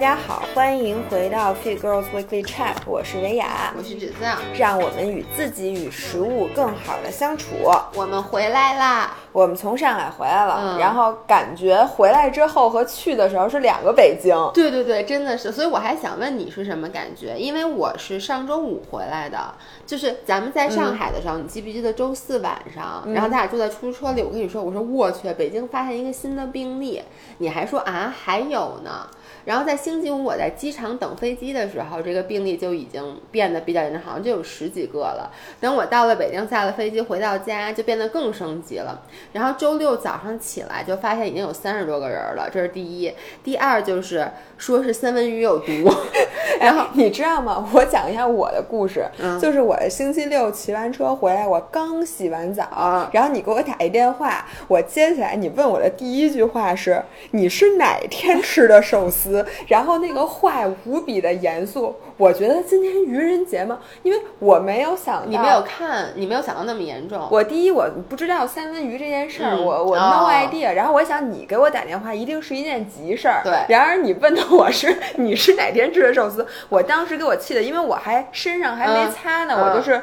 家好，欢迎回到 Fit Girls Weekly Chat，我是维雅，我是芷子，让我们与自己与食物更好的相处。我们回来啦！我们从上海回来了，嗯然后感觉回来之后和去的时候是两个北京。对对对，真的是，所以我还想问你是什么感觉？因为我是上周五回来的，就是咱们在上海的时候，你记不记得周四晚上，然后咱俩坐在出租车里，我跟你说，我说我去，北京发现一个新的病例，你还说啊还有呢。然后在星期五我在机场等飞机的时候，这个病例就已经变得比较严重，好像就有十几个了。等我到了北京，下了飞机回到家，就变得更升级了。然后周六早上起来就发现已经有三十多个人了，这是第一。第二就是说是三文鱼有毒，然后你知道吗？我讲一下我的故事，嗯就是我星期六骑完车回来，我刚洗完澡，然后你给我打一电话，我接起来，你问我的第一句话是你是哪天吃的寿司？然后那个话无比的严肃，我觉得今天愚人节吗？因为我没有想到，你没有看，你没有想到那么严重。我第一我不知道三文鱼这件事儿，嗯我我哦 no idea、然后我想你给我打电话一定是一件急事儿。对然而你问的我是你是哪天吃的寿司，我当时给我气的，因为我还身上还没嗯擦呢，嗯我就是。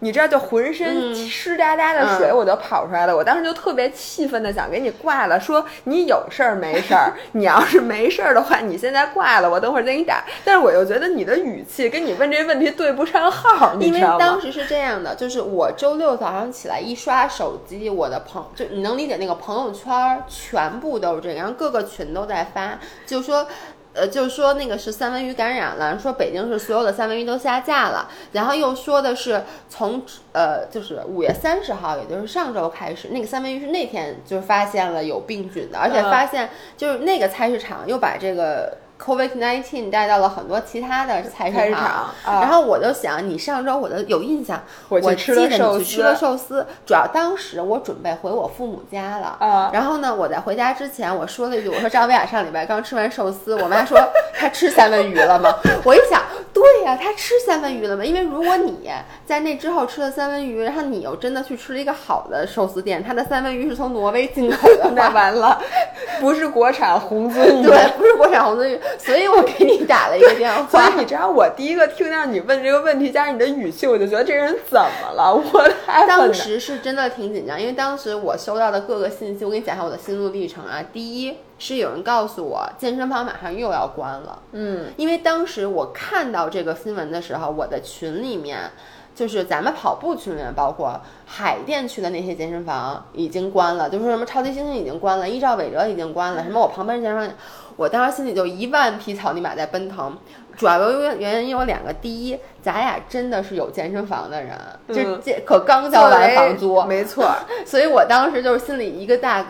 你知道，就浑身嗯湿哒哒的水嗯我就跑出来了。我当时就特别气愤的想给你挂了，说你有事儿没事儿？你要是没事儿的话，你现在挂了，我等会儿再给你打。但是我又觉得你的语气跟你问这问题对不上号，你因为知道吗？当时是这样的，就是我周六早上起来一刷手机，我的朋就你能理解那个朋友圈儿全部都是这个，然后各个群都在发，就说。呃，就是说那个是三文鱼感染了，说北京市所有的三文鱼都下架了，然后又说的是从呃，就是五月三十号，也就是上周开始，那个三文鱼是那天就是发现了有病菌的，而且嗯。发现就是那个菜市场又把这个 COVID nineteen 带到了很多其他的菜菜市场，然后我就想，你上周我的有印象，我吃你去吃了寿司，主要当时我准备回我父母家了。啊然后呢，我在回家之前，我说了一句，我说张薇雅上礼拜刚吃完寿司，我妈说她吃三文鱼了吗？我一想，对呀、他吃三文鱼了吗？因为如果你在那之后吃了三文鱼，然后你又真的去吃了一个好的寿司店，他的三文鱼是从挪威进口的那，完了，不是国产红鳟鱼。对，不是国产红鳟鱼，所以我给你打了一个电话 所话以。你知道，我第一个听到你问这个问题，加上你的语气，我就觉得这人怎么了？我太当。时是真的挺紧张，因为当时我收到的各个信息，我给你讲一下我的心路历程啊。第一是有人告诉我健身房马上又要关了，嗯，因为当时我看到这个新闻的时候，我的群里面。就是咱们跑步群里面，包括海淀区的那些健身房已经关了，就说什么超级猩猩已经关了，依照韦哲已经关了，什么我旁边健身房，我当时心里就一万匹草泥马在奔腾。主要原原因有两个，第一，咱俩真的是有健身房的人，就嗯这可刚交完房租，没错。所以我当时就是心里一个大，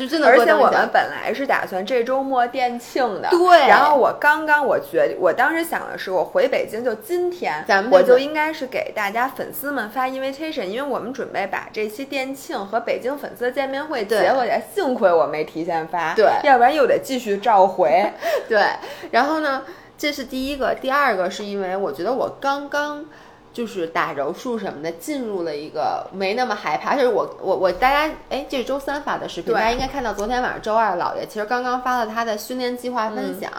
就真的而且我们本来是打算这周末店庆的，对然后我刚刚我觉，我当时想的是，我回北京就今天，咱们我就应该是给大家粉丝们发 invitation，因为我们准备把这期店庆和北京粉丝见面会结合起来。幸亏我没提前发，对要不然又得继续召回。对，然后呢，这是第一个，第二个是因为我觉得我刚刚。就是打柔术什么的，进入了一个没那么害怕。就是我我我大家哎，这是周三发的视频，大家应该看到昨天晚上周二老爷其实刚刚发了他的训练计划分享，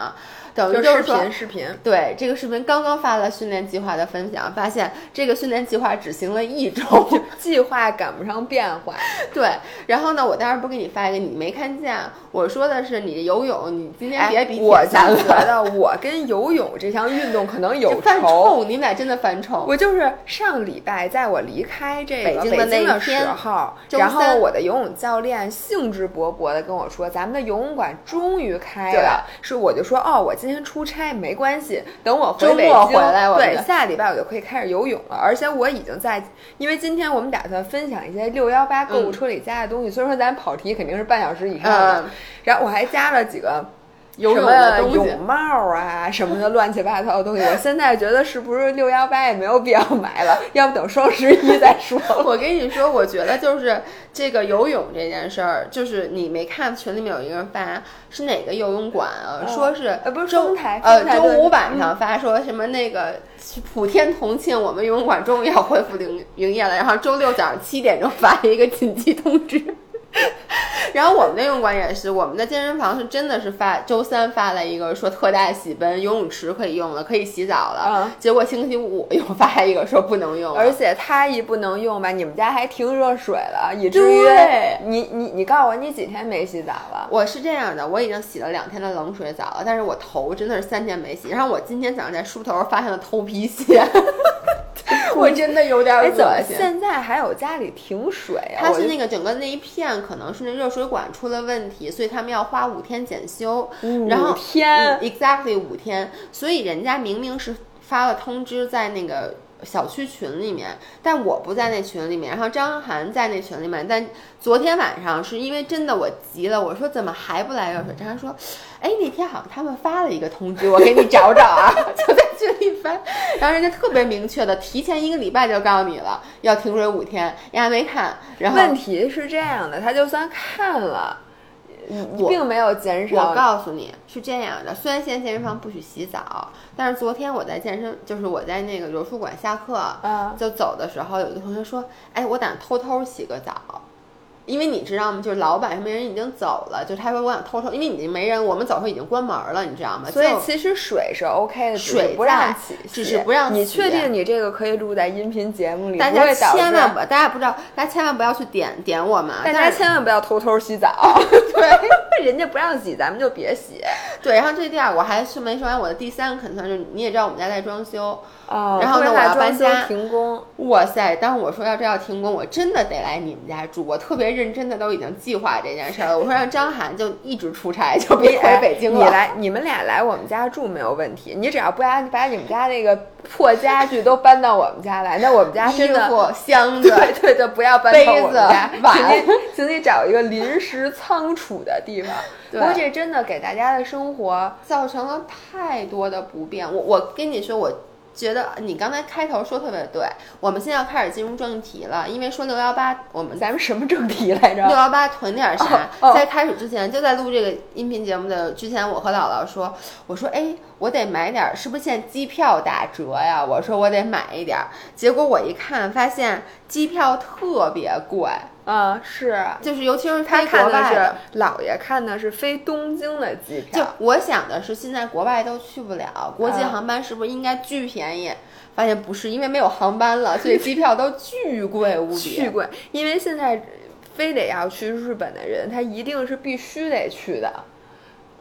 等于就是说频视频，对这个视频刚刚发了训练计划的分享，发现这个训练计划只行了一周，计划赶不上变化。对，然后呢，我当时不给你发一个，你没看见。我说的是你游泳，你今天别比哎我铁三就觉，得我跟游泳这项运动可能有 犯仇。冲，你们俩真的犯冲。我就是上礼拜，在我离开这个北京的那天时候，然后我的游泳教练兴致勃勃的跟我说，咱们的游泳馆终于开了。是我就说，哦，我今天出差没关系，等我回周北京，末回来我对，就下礼拜我就可以开始游泳了。而且我已经在，因为今天我们打算分享一些六幺八购物车里加的东西，所以说咱跑题肯定是半小时以上的。嗯然后我还加了几个。游泳什么的东西泳帽啊，什么的乱七八糟的东西，我现在觉得是不是六幺八也没有必要买了，要不等双十一再说。我跟你说，我觉得就是这个游泳这件事儿，就是你没看群里面有一个人发是哪个游泳馆啊？说是呃不是中台呃周五晚上发说什么那个普天同庆，我们游泳馆终于要恢复营营业了，然后周六早上七点钟发了一个紧急通知。然后我们的泳馆也是，我们的健身房是真的是发周三发了一个说特大洗奔，游泳池可以用了，可以洗澡了。嗯结果星期五又发一个说不能用了，而且它一不能用吧，你们家还停热水了，以至于对你你你告诉我你几天没洗澡了？我是这样的，我已经洗了两天的冷水澡了，但是我头真的是三天没洗。然后我今天早上在梳头发现了头皮屑，我真的有点恶心。现在还有家里停水啊？它是那个整个那一片可能是那热水管出了问题，所以他们要花五天检修。然后五天嗯 exactly 五天，所以人家明明是发了通知在那个小区群里面，但我不在那群里面，然后张涵在那群里面，但昨天晚上是因为真的我急了，我说怎么还不来热水？张涵说，哎那天好像他们发了一个通知，我给你找找啊，就在群里翻，然后人家特别明确的提前一个礼拜就告诉你了，要停水五天，人家没看，然后问题是这样的，他就算看了，并没有减少我少。告诉你是这样的，虽然现在健身房不许洗澡，但是昨天我在健身，就是我在那个柔术馆下课，嗯就走的时候，有一个同学说：“哎，我打算偷偷洗个澡。”因为你知道吗？就是老板什么人已经走了，就他说我想偷偷，因为已经没人，我们走的时候已经关门了，你知道吗？所以其实水是 OK 的，水不让在洗，只是不让你洗确定你这个可以录在音频节目里？大家千万不，大家不知道，大家千万不要去点点我们啊，大家千万不要偷偷洗澡。对，人家不让洗，咱们就别洗。对。然后这第二，我还是没说完我的第三个 concern，就是你也知道我们家在装修，哦然后呢我要搬家停工。哇塞！当我说要这要停工，我真的得来你们家住。我特别认真的都已经计划这件事儿了。我说让张涵就一直出差，就别回北京了。你来，你们俩来我们家住没有问题。你只要不把把你们家那个破家具都搬到我们家来，那我们家衣真的。服、箱子，对对对，不要搬到我们家，杯子 碗请你请你找一个临时仓储的地方。不过这真的给大家的生活造成了太多的不便。我我跟你说，我觉得你刚才开头说特别对。我们现在要开始进入正题了，因为说六幺八，我们咱们什么正题来着？六幺八囤点啥？在开始之前，就在录这个音频节目的之前，我和姥姥说，我说，哎，我得买点儿，是不是现在机票打折呀？我说我得买一点儿。结果我一看，发现机票特别贵，啊，是就是尤其是他飞看的是。姥爷看的是飞东京的机就票，我想的是，现在国外都去不了，国际啊航班是不是应该巨便宜？发现不是，因为没有航班了，所以 机票都巨贵无比。巨贵，因为现在非得要去日本的人，他一定是必须得去的。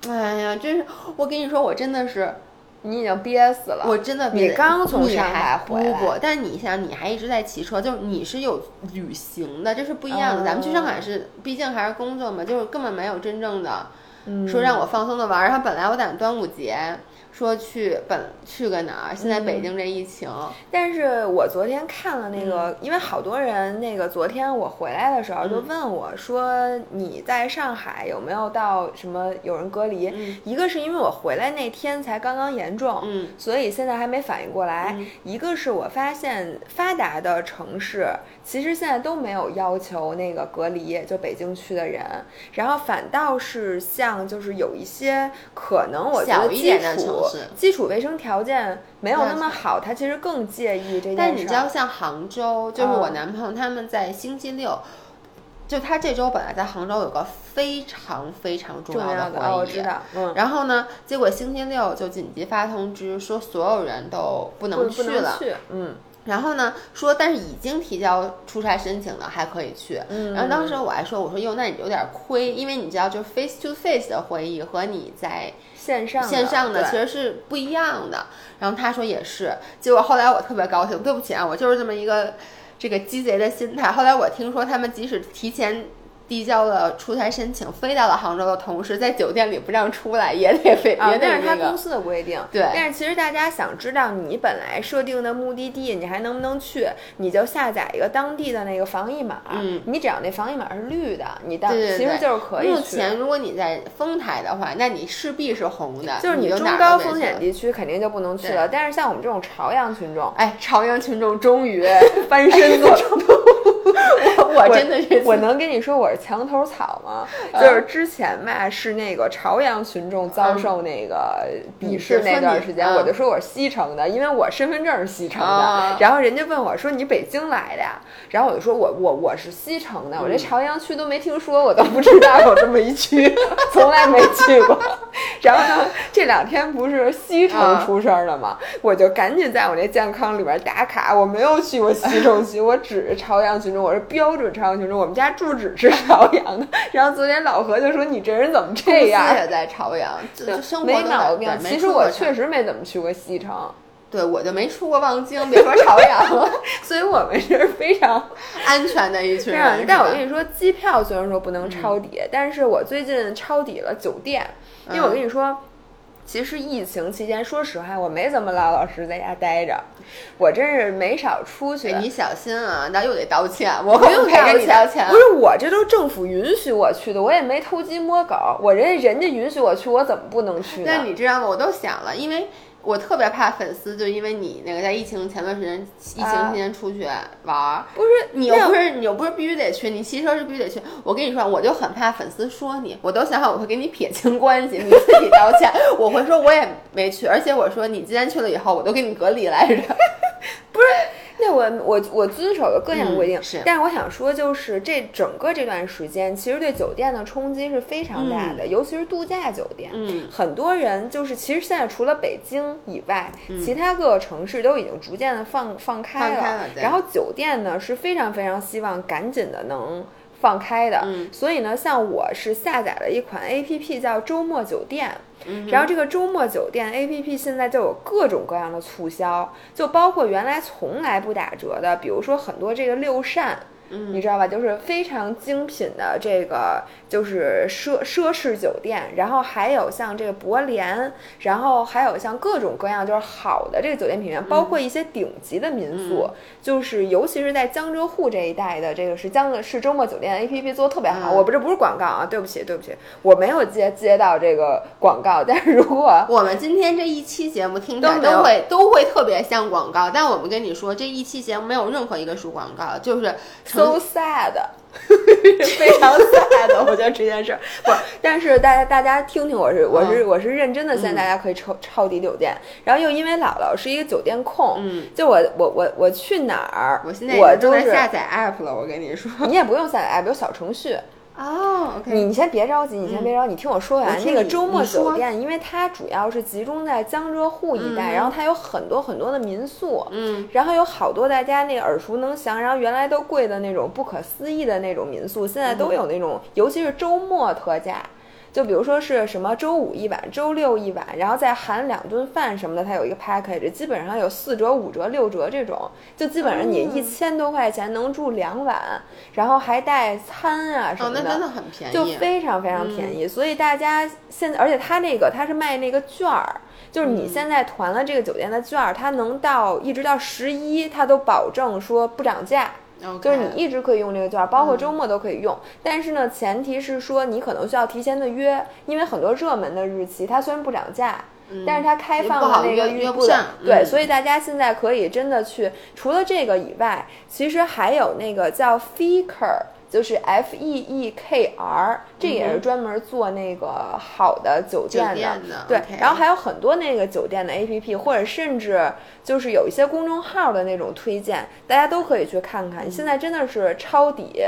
哎呀，真是，我跟你说，我真的是，你已经憋死了，我真的你刚从上海回来不不，但你想，你还一直在骑车，就是你是有旅行的，这是不一样的。咱们去上海是，毕竟还是工作嘛，就是根本没有真正的嗯说让我放松的玩儿。然后本来我打算端午节说去本去个哪儿，现在北京这疫情，但是我昨天看了那个，因为好多人那个昨天我回来的时候就嗯。问我说你在上海有没有到什么有人隔离？嗯。一个是因为我回来那天才刚刚严重，嗯。所以现在还没反应过来。嗯。一个是我发现发达的城市其实现在都没有要求那个隔离，就北京区的人，然后反倒是像就是有一些可能我觉得基小一点的础城市基础卫生条件没有那么好，他其实更介意这件事。但你知道，像杭州，就是我嗯男朋友他们在星期六。就他这周本来在杭州有个非常非常重重要的的会议，哦，我知道，嗯，然后呢，结果星期六就紧急发通知说所有人都不不能去了。去，嗯然后呢，说但是已经提交出差申请了还可以去。嗯。然后当时我还说，我说哟，那你有点亏，因为你知道，就 face to face 的会议和你在线上线上的其实是不一样的。然后他说也是，结果后来我特别高兴，对不起啊，我就是这么一个这个鸡贼的心态。后来我听说他们即使提前。递交了出差申请，飞到了杭州的同时，在酒店里不让出来，也得 飞，啊，也得那是他。公司的规定。对但是其实大家想知道你本来设定的目的地，你还能不能去，你就下载一个当地的那个防疫码。嗯，你只要那防疫码是绿的，你当其实就是可以去。目前如果你在丰台的话，那你势必是红的，就是你中高风险地区肯定就不能去了，但是像我们这种朝阳群众，哎，朝阳群众终于 翻身做我 我真的是，我能跟你说我是墙头草吗？就是之前吧，是那个朝阳群众遭受那个鄙视那段时间，我就说我是西城的，因为我身份证是西城的。然后人家问我说你北京来的呀？然后我就说我我我是西城的，我这朝阳区都没听说，我都不知道有这么一区，从来没去过。然后呢，这两天不是西城出事儿了吗？我就赶紧在我那健康里边打卡，我没有去过西城区，我只是朝阳群众，我是标准朝阳群众，我们家住址是朝阳的。然后昨天老何就说：“你这人怎么这样？”也在朝阳，没毛病。其实我确实没怎么去过西城，对我就没出过望京，别说朝阳了。所以我们是非常 安全的一群人。但我跟你说，机票虽然说不能抄底，但是我最近抄底了酒店，因为我跟你说。其实疫情期间，说实话，我没怎么老老实实在家待着，我真是没少出去。你小心啊，那又得道歉，我不用给你道歉。不是我这都政府允许我去的，我也没偷鸡摸狗，我人家人家允许我去，我怎么不能去？那你知道吗？我都想了，因为。我特别怕粉丝，就因为你那个在疫情前段时间，疫情期间出去玩儿，不是你又不是你又不是必须得去，你骑车是必须得去。我跟你说，我就很怕粉丝说你，我都想好我会跟你撇清关系，你自己道歉。我会说我也没去，而且我说你既然去了以后，我都给你隔离来着，不是。那我我我遵守了各项规定，是。但是我想说，就是这整个这段时间，其实对酒店的冲击是非常大的，尤其是度假酒店。嗯，很多人就是，其实现在除了北京以外，其他各个城市都已经逐渐的放放开了。然后酒店呢是非常非常希望赶紧的能放开的。嗯。所以呢，像我是下载了一款 A P P 叫周末酒店。然后这个周末酒店 A P P 现在就有各种各样的促销，就包括原来从来不打折的，比如说很多这个六扇。你知道吧？就是非常精品的这个，就是奢奢侈酒店，然后还有像这个博联，然后还有像各种各样就是好的这个酒店品牌，包括一些顶级的民宿，就是尤其是在江浙沪这一带的这个是江是周末酒店 A P P 做的特别好。我不这不是广告啊，对不起对不起，我没有接接到这个广告。但是如果我们今天这一期节目听起来都会都会特别像广告，但我们跟你说这一期节目没有任何一个是广告，就是。So sad，非常 sad，我觉得这件事儿。不，但是大家大家听听，我是我是我是认真的，现在大家可以抄抄底酒店，然后又因为姥姥是一个酒店控，嗯，就我我我我去哪儿，我现在我都在下载 app 了，我跟你说，你也不用下载 app，有小程序。哦，你你先别着急，你先别着急，你听我说完。那个周末酒店，因为它主要是集中在江浙沪一带，然后它有很多很多的民宿，嗯，然后有好多大家那个耳熟能详，然后原来都贵的那种不可思议的那种民宿，现在都有那种，尤其是周末特价。就比如说是什么周五一晚，周六一晚，然后再含两顿饭什么的，它有一个 package，基本上有四折、五折、六折这种，就基本上你一千多块钱能住两晚，然后还带餐啊什么的，那真的很便宜，就非常非常便宜。所以大家现在，而且它那个它是卖那个券儿，就是你现在团了这个酒店的券儿，它能到一直到十一，它都保证说不涨价。就是你一直可以用这个券，包括周末都可以用。但是呢，前提是说你可能需要提前的约，因为很多热门的日期它虽然不涨价，但是它开放的那个预不对，所以大家现在可以真的去。除了这个以外，其实还有那个叫 Faker。就是 F E E K R，这也是专门做那个好的酒店的，对。然后还有很多那个酒店的 A P P，或者甚至就是有一些公众号的那种推荐，大家都可以去看看。现在真的是抄底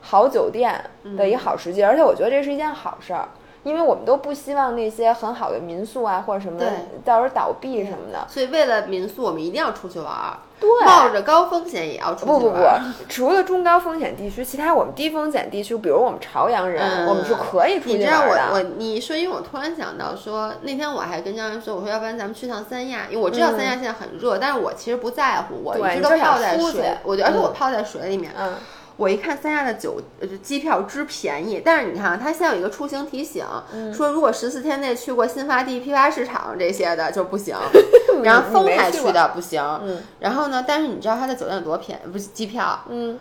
好酒店的一个好时机，而且我觉得这是一件好事儿。因为我们都不希望那些很好的民宿啊，或者什么到时候倒闭什么的。所以为了民宿，我们一定要出去玩儿。对，冒着高风险也要出去玩。不不不，除了中高风险地区，其他我们低风险地区，比如我们朝阳人，我们是可以出去玩的。你知道我我你说，因为我突然想到说，那天我还跟张然说，我说要不然咱们去趟三亚，因为我知道三亚现在很热，但是我其实不在乎，我一直都泡在水，我而且我泡在水里面。嗯。我一看三亚的酒呃机票之便宜，但是你看它现在有一个出行提醒，说如果十四天内去过新发地批发市场这些的就不行，然后丰台去的不行，然后呢，但是你知道它的酒店有多便宜？不是机票，嗯，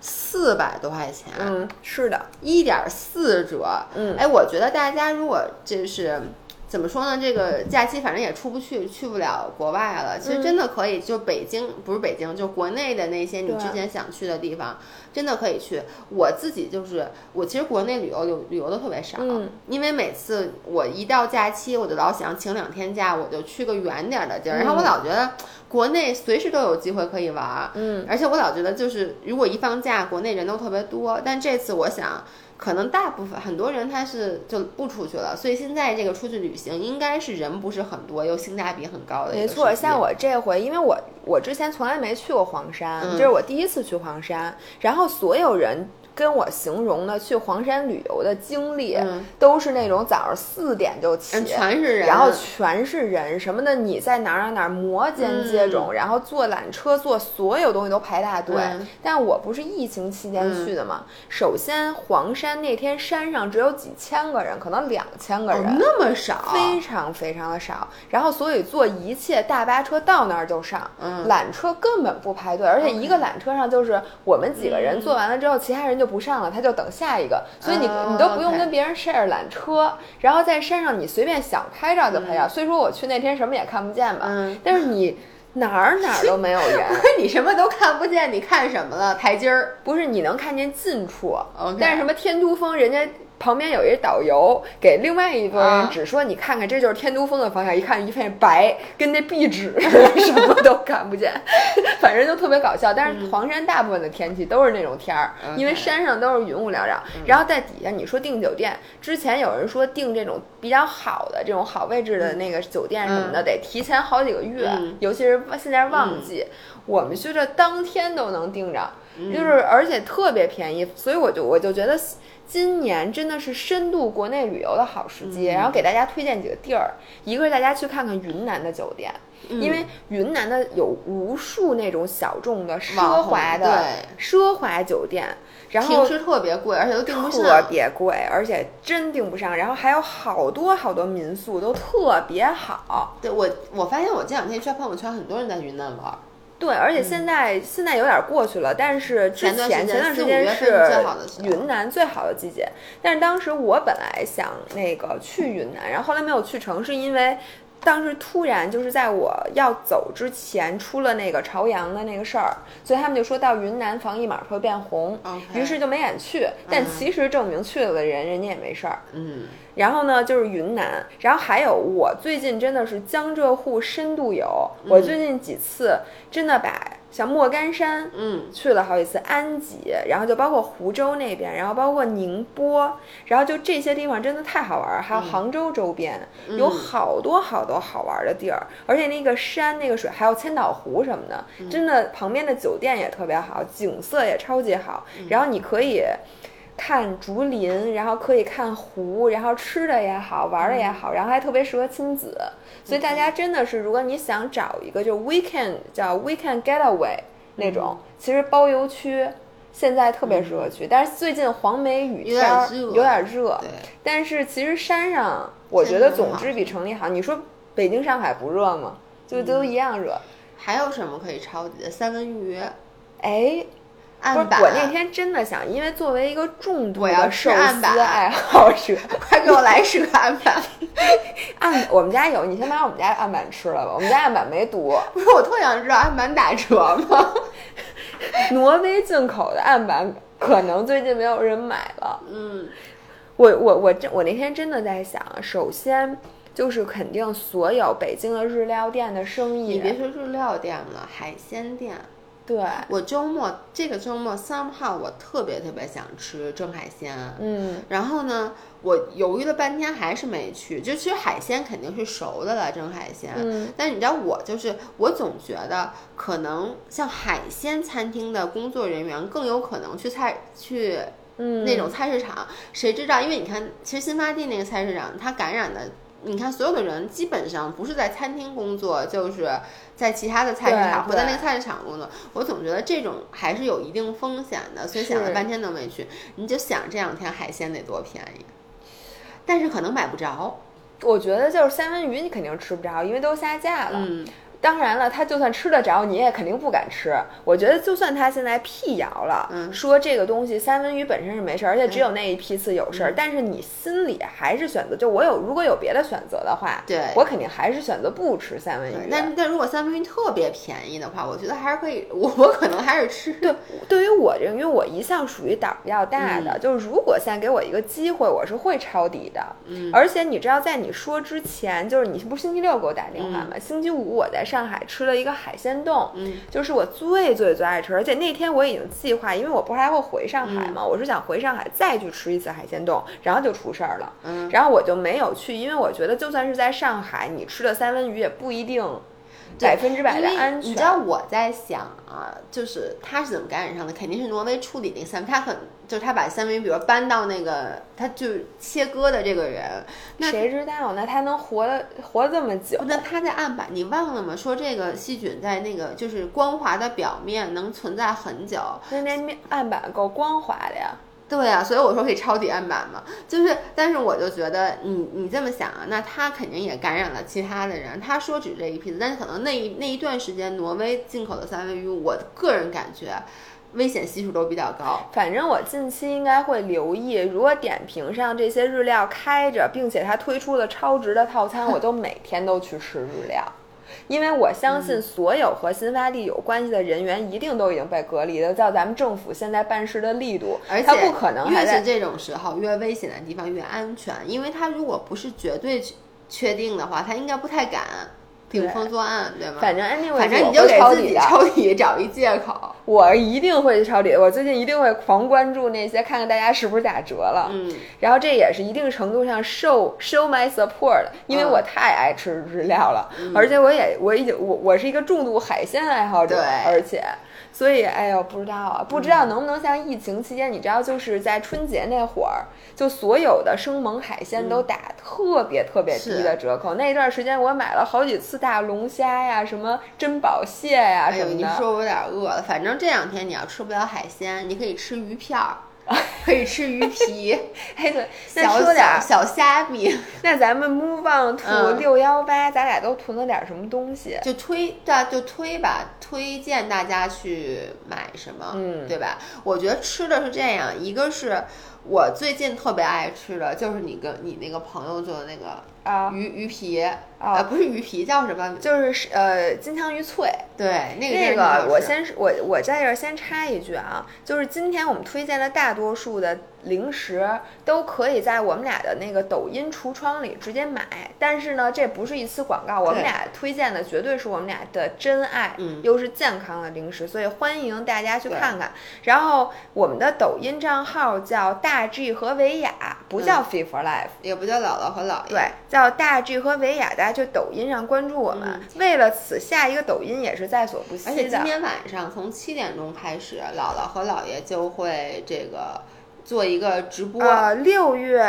四百多块钱，嗯，是的，一点四折，嗯，哎，我觉得大家如果就是。怎么说呢？这个假期反正也出不去，去不了国外了。其实真的可以，就北京不是北京，就国内的那些你之前想去的地方，真的可以去。我自己就是，我其实国内旅游旅旅游的特别少，嗯因为每次我一到假期，我就老想请两天假，我就去个远点儿的地儿。然后我老觉得国内随时都有机会可以玩而且我老觉得就是如果一放假，国内人都特别多，但这次我想。可能大部分很多人他是就不出去了，所以现在这个出去旅行应该是人不是很多，又性价比很高的没错，像我这回，因为我我之前从来没去过黄山，嗯这是我第一次去黄山，然后所有人。跟我形容的去黄山旅游的经历，嗯。都是那种早上四点就起，嗯全是人，然后全是人什么的，你在哪儿哪儿哪儿摩肩接踵，然后坐缆车坐所有东西都排大队。嗯。但我不是疫情期间去的嘛，首先黄山那天山上只有几千个人，可能两千个人。哦那么少，非常非常的少，然后所以坐一切大巴车到那儿就上，嗯。缆车根本不排队，而且一个缆车上就是我们几个人嗯。坐完了之后，其他人就不上了，他就等下一个，所以你哦你都不用跟别人 share 缆车，然后在山上你随便想拍照就拍照。虽说我去那天什么也看不见吧，嗯但是你哪儿哪儿都没有人。你什么都看不见，你看什么了？台阶儿。不是你能看见近处但是什么天都峰，人家旁边有一导游给另外一拨人啊。指说，你看看这就是天都峰的方向，一看一片白，跟那壁纸 什么都看不见，反正就特别搞笑。但是黄山大部分的天气都是那种天儿，嗯因为山上都是云雾缭绕。然后在底下，你说订酒店，之前有人说订这种比较好的这种好位置的那个酒店什么的，得提前好几个月，嗯。尤其是现在旺季，我们去这当天都能订着。嗯。就是而且特别便宜，所以我就我就觉得今年真的是深度国内旅游的好时嗯机。然后给大家推荐几个地儿，一个是大家去看看云南的酒店，嗯因为云南的有无数那种小众的奢华的对奢华酒店，然后平时特别贵，而且都订不上特。别贵，而且真订不上。然后还有好多好多民宿都特别好。对我，我发现我这两天刷朋友圈，很多人在云南玩儿。对，而且现在、现在有点过去了，但是之前段前前段时间是云南最好的季节。但是当时我本来想那个去云南，然后后来没有去成，是因为当时突然就是在我要走之前出了那个朝阳的那个事儿，所以他们就说到云南防疫码会变红于是就没敢去。但嗯其实证明去了的人，人家也没事儿。嗯，然后呢，就是云南，然后还有我最近真的是江浙沪深度游，我最近几次真的把像莫干山，嗯，去了好几次，安吉，然后就包括湖州那边，然后包括宁波，然后就这些地方真的太好玩儿，还有杭州周边、有好多好多好玩的地儿，而且那个山那个水还有千岛湖什么的，真的旁边的酒店也特别好，景色也超级好，然后你可以。看竹林，然后可以看湖，然后吃的也好，玩的也好，然后还特别适合亲子，所以大家真的是，如果你想找一个就 weekend 叫 weekend getaway 那种，其实包邮区现在特别适合去，但是最近黄梅雨有天儿点热有点热，对，但是其实山上我觉得总之比城里好。你说北京、上海不热吗？就都一样热。还有什么可以抄底的？三文鱼、哎，不是案，板。我那天真的想，因为作为一个重度的寿司爱好 者，快给我来十个案板！案我们家有，你先把我们家案板吃了吧。我们家案板没毒，不是，我特想知道案板打折吗？挪威进口的案板可能最近没有人买了。嗯，我我我真我那天真的在想，首先就是肯定所有北京的日料店的生意，你别说日料店了，海鲜店。对，我周末这个周末 somehow 我特别特别想吃蒸海鲜，嗯然后呢，我犹豫了半天还是没去。就其实海鲜肯定是熟的了，蒸海鲜。嗯但是你知道我就是我总觉得可能像海鲜餐厅的工作人员更有可能去菜去嗯，那种菜市场，谁知道？因为你看，其实新发地那个菜市场，它感染的，你看所有的人基本上不是在餐厅工作，就是在其他的菜市场或在那个菜市场工作。我总觉得这种还是有一定风险的，所以想了半天都没去。你就想这两天海鲜得多便宜，但是可能买不着。我觉得就是三文鱼你肯定吃不着，因为都下架了。嗯，当然了，他就算吃得着，你也肯定不敢吃。我觉得，就算他现在辟谣了，嗯说这个东西三文鱼本身是没事儿，而且只有那一批次有事儿，但是你心里还是选择，就我有如果有别的选择的话，对我肯定还是选择不吃三文鱼。但但如果三文鱼特别便宜的话，我觉得还是可以，我我可能还是吃。对，对于我这个，因为我一向属于胆儿比较大的，就是如果现在给我一个机会，我是会抄底的。嗯，而且你知道，在你说之前，就是你不是星期六给我打电话吗？星期五我在上海吃了一个海鲜冻，嗯，就是我最最最爱吃，而且那天我已经计划，因为我不是还会回上海嘛，我是想回上海再去吃一次海鲜冻，然后就出事儿了，嗯，然后我就没有去，因为我觉得就算是在上海，你吃的三文鱼也不一定百分之百的安全。你知道我在想啊，就是他是怎么感染上的？肯定是挪威处理那个三文，他很就是他把三文鱼，比如搬到那个，他就切割的这个人，那谁知道呢？他能活得活这么久？那他在案板，你忘了吗？说这个细菌在那个就是光滑的表面能存在很久。那那面案板够光滑的呀。对呀、所以我说可以抄底案板嘛，就是，但是我就觉得你你这么想啊，那他肯定也感染了其他的人。他说只这一批次，但是可能那一那一段时间挪威进口的三文鱼，我个人感觉危险系数都比较高。反正我近期应该会留意，如果点评上这些日料开着，并且它推出了超值的套餐，我都每天都去吃日料。因为我相嗯信所有和新发地有关系的人员一定都已经被隔离的，照咱们政府现在办事的力度，而且他不可能越是这种时候，越危险的地方越安全，因为他如果不是绝对确确定的话，他应该不太敢顶风作案，对吗？反正 anyway，反正你就给自己抄底找一借口。我一定会去抄底。我最近一定会狂关注那些，看看大家是不是打折了。嗯，然后这也是一定程度上 show show my support，因为嗯我太爱吃日料了，而且我也我已经我我是一个重度海鲜爱好者，而且。所以，哎呦，不知道啊，不知道能不能像疫情期间，你知道，就是在春节那会儿，就所有的生猛海鲜都打特别特别低的折扣。那段时间，我买了好几次大龙虾呀，什么珍宝蟹呀哎呦，你什么的。说我有点饿了。反正这两天你要吃不了海鲜，你可以吃鱼片儿，可以吃鱼皮，哎，对，那小说点儿小小虾米，那咱们 move on to 嗯六幺八，咱俩都囤了点什么东西？就推对啊，就推吧，推荐大家去买什么，嗯对吧？我觉得吃的是这样，一个是我最近特别爱吃的，就是你跟你那个朋友做的那个啊，鱼鱼皮，呃，不是鱼皮，叫什么？就是呃金枪鱼脆。对，那个那个我先是我我在这儿先插一句啊，就是今天我们推荐的大多数的零食都可以在我们俩的那个抖音橱窗里直接买，但是呢，这不是一次广告，我们俩推荐的绝对是我们俩的真爱，嗯又是健康的零食，所以欢迎大家去看看。然后我们的抖音账号叫大 G 和维雅，不叫 Fit for Life。也不叫姥姥和姥爷，对，叫大 G 和维雅，大家去抖音上关注我们。为了此，下一个抖音也是在所不惜的。而且今天晚上从七点钟开始，姥姥和姥爷就会这个做一个直播。呃，六月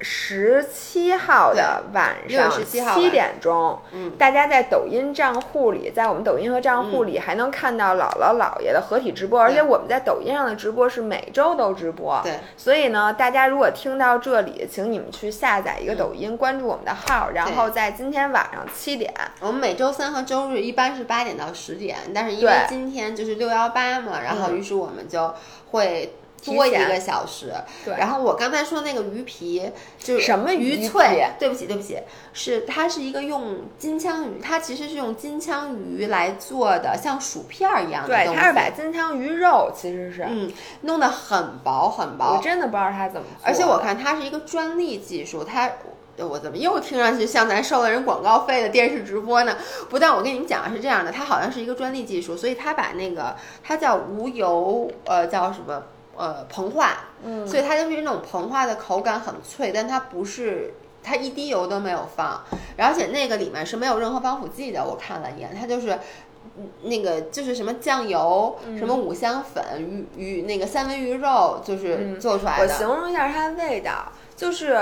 十七号的晚上17号七点钟，嗯。大家在抖音账户里，在我们抖音和账户里还能看到姥姥姥爷的合体直播，而且我们在抖音上的直播是每周都直播。对，所以呢，大家如果听到这里，请你们去下载一个抖音，关注我们的号，然后在今天晚上七点，我们每周三和周日一般是八点到十点，但是因为今天就是六幺八嘛，然后嗯于是我们就会多一个小时。对然后我刚才说那个鱼皮就是什么鱼鱼脆，对不起对不起，是它是一个用金枪鱼，它其实是用金枪鱼来做的，像薯片儿一样的对，东西。他是把金枪鱼肉其实是，嗯弄得很薄很薄，我真的不知道它怎么做，而且我看它是一个专利技术，它。我怎么又听上去像咱收了人广告费的电视直播呢？不但我跟你们讲是这样的，它好像是一个专利技术，所以它把那个它叫无油，呃，叫什么？呃，膨化，嗯所以它就是那种膨化的口感很脆，但它不是，它一滴油都没有放，而且那个里面是没有任何防腐剂的。我看了一眼，它就是。嗯那个就是什么酱油、嗯什么五香粉、鱼鱼那个三文鱼肉，就是做出来的。我形容一下它的味道，就是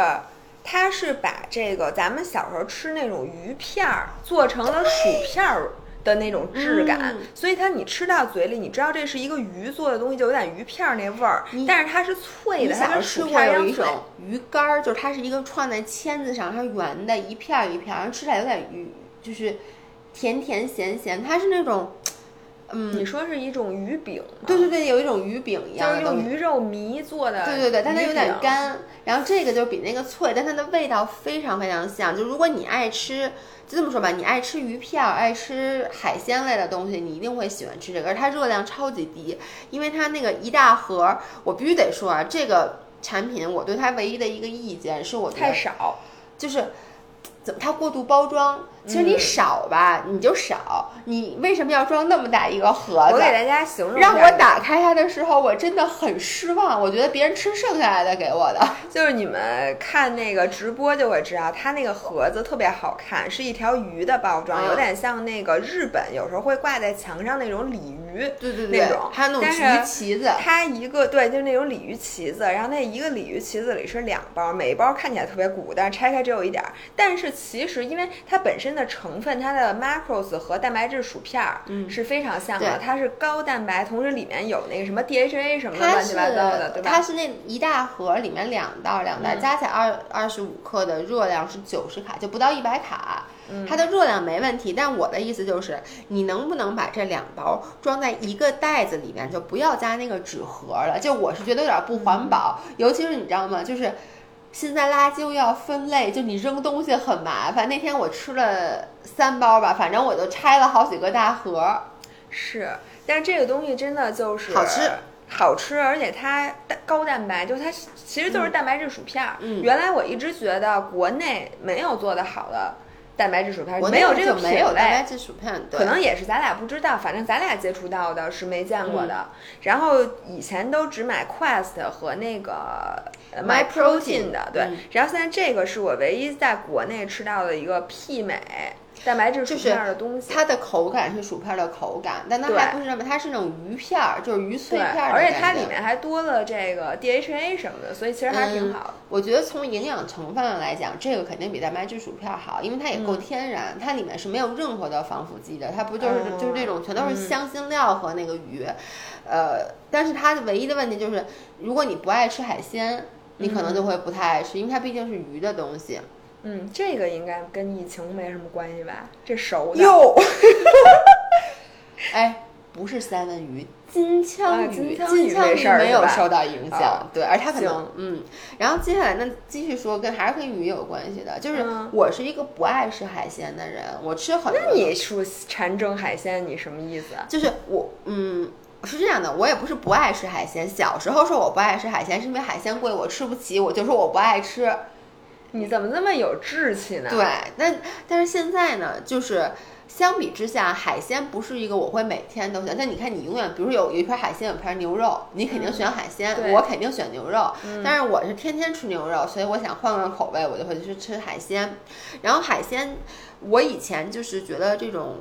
它是把这个咱们小时候吃那种鱼片儿做成了薯片儿。的那种质感，嗯。所以它你吃到嘴里，你知道这是一个鱼做的东西，就有点鱼片儿那味儿，但是它是脆的，小时吃过有片一种鱼干儿，就是它是一个串在签子上，它是圆的，一片儿一片儿，然后吃起来有点鱼，就是甜甜咸咸，它是那种，嗯，你说是一种鱼饼吗？对对对，有一种鱼饼一样就是用。鱼肉糜做的。对对对，但它有点。干，然后这个就比那个脆，但它的味道非常非常像。就如果你爱吃，就这么说吧，你爱吃鱼片儿，爱吃海鲜类的东西，你一定会喜欢吃这个，而它热量超级低，因为它那个一大盒儿，我必须得说啊，这个产品我对它唯一的一个意见是我太少。就是怎么它过度包装，其实你嗯少吧，你就少，你为什么要装那么大一个盒子？我给大家形容让我打开它的时候，我真的很失望。我觉得别人吃剩下来的给我的，就是你们看那个直播就会知道，它那个盒子特别好看，是一条鱼的包装，嗯有点像那个日本有时候会挂在墙上那种鲤鱼，对对对那种还有那种但是橘旗子，它一个对，就是那种鲤鱼旗子，然后那一个鲤鱼旗子里是两包，每一包看起来特别鼓，但是拆开只有一点儿。但是其实因为它本身的成分，它的 macros 和蛋白质薯片儿嗯是非常像的，对它是高蛋白，同时里面有那个什么 DHA 什么的乱七八糟的，对吧？它是那一大盒里面两袋，两袋嗯加起来二二十五克的热量是九十卡，就不到一百卡。嗯它的热量没问题，但我的意思就是，你能不能把这两包装在一个袋子里面，就不要加那个纸盒了。就我是觉得有点不环保，嗯尤其是你知道吗？就是现在垃圾又要分类，就你扔东西很麻烦。那天我吃了三包吧，反正我就拆了好几个大盒。是，但是这个东西真的就是好吃。好吃，而且它蛋高蛋白，就是它其实就是蛋白质薯片儿。嗯原来我一直觉得国内没有做的好的蛋白质薯片没有这个品就没有蛋白类。质薯片，对可能也是咱俩不知道，反正咱俩接触到的是没见过的。嗯然后以前都只买 Quest 和那个呃 My Protein Protein 的，对。嗯然后现在这个是我唯一在国内吃到的一个媲美蛋白质薯就是片儿的东西。它的口感是薯片的口感，但它还不是那么，它是那种鱼片儿，就是鱼脆，片儿而且它里面还多了这个 DHA 什么的，所以其实还是挺好的。我觉得从营养成分上来讲，这个肯定比蛋白质薯片好，因为它也够嗯天然，它里面是没有任何的防腐剂的，它不就是、嗯就是这种全都是嗯香辛料和那个鱼，呃，但是它的唯一的问题就是，如果你不爱吃海鲜，你可能就会不太爱吃，因为它毕竟是鱼的东西。嗯，这个应该跟疫情没什么关系吧？这熟的哟，哎，不是三文鱼，金枪啊鱼，金枪鱼没有受到影响，哦对，而它可能嗯，然后接下来呢，继续说跟还是跟鱼有关系的，就是嗯我是一个不爱吃海鲜的人，我吃很多，那你说馋蒸海鲜，你什么意思啊？就是我嗯。是这样的，我也不是不爱吃海鲜。小时候说我不爱吃海鲜，是因为海鲜贵，我吃不起，我就说我不爱吃。你怎么那么有志气呢？对，那但是现在呢，就是相比之下，海鲜不是一个我会每天都选。但你看，你永远，比如说有有一盘海鲜，有一盘牛肉，你肯定选海鲜，对我肯定选牛肉。嗯但是我是天天吃牛肉，所以我想换换口味，我就会去吃海鲜。然后海鲜，我以前就是觉得这种。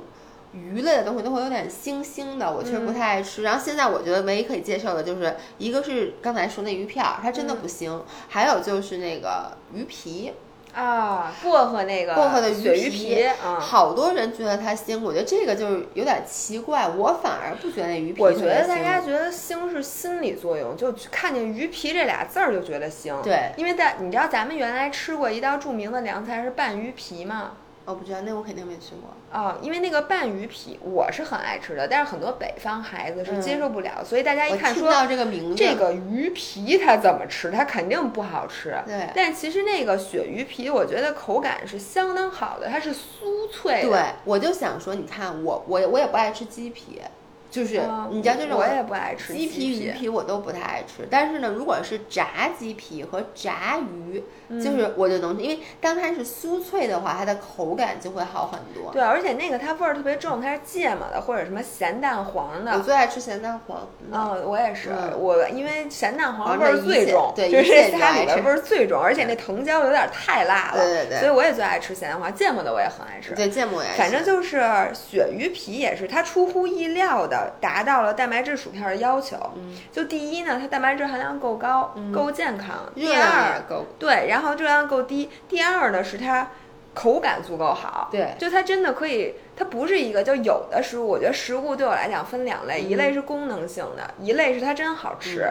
鱼类的东西都会有点腥腥的，我确实不太爱吃。然后现在我觉得唯一可以接受的就是一个是刚才说那鱼片儿，它真的不腥，还有就是那个鱼皮，啊，薄荷那个薄荷的鳕鱼皮。好多人觉得它腥，我觉得这个就是有点奇怪，我反而不觉得那鱼皮我觉得大家觉得腥是心理作用，就看见鱼皮这俩字儿就觉得腥。对因为在你知道咱们原来吃过一道著名的凉菜是拌鱼皮吗？我不知道，那我肯定没吃过。哦，因为那个拌鱼皮我是很爱吃的，但是很多北方孩子是嗯接受不了，所以大家一看说到这个名字，这个鱼皮它怎么吃，它肯定不好吃。对但其实那个鳕鱼皮，我觉得口感是相当好的，它是酥脆的。对，我就想说，你看我我我也不爱吃鸡皮，就是、嗯你知道这种我也不爱吃鸡皮鱼皮我都不太爱吃。但是呢，如果是炸鸡皮和炸鱼，嗯就是我就能吃，因为当它是酥脆的话，它的口感就会好很多。对，而且那个它味儿特别重，它是芥末的或者什么咸蛋黄的我。最爱吃咸蛋黄。嗯，我也是，嗯我因为咸蛋黄味儿最重，对就是一切这仨里边你都爱吃味儿最重，而且那藤椒有点太辣了，对对对所以我也最爱吃咸蛋黄，芥末的我也很爱吃。对，芥末也反正就是鳕鱼皮也是，它出乎意料的达到了蛋白质薯片的要求。嗯就第一呢，它蛋白质含量够高，嗯够健康。第二，够。对，然后热量够低。第二呢是它口感足够好，对就它真的可以，它不是一个就有的食物，我觉得食物对我来讲分两类，一嗯类是功能性的，一类是它真好吃。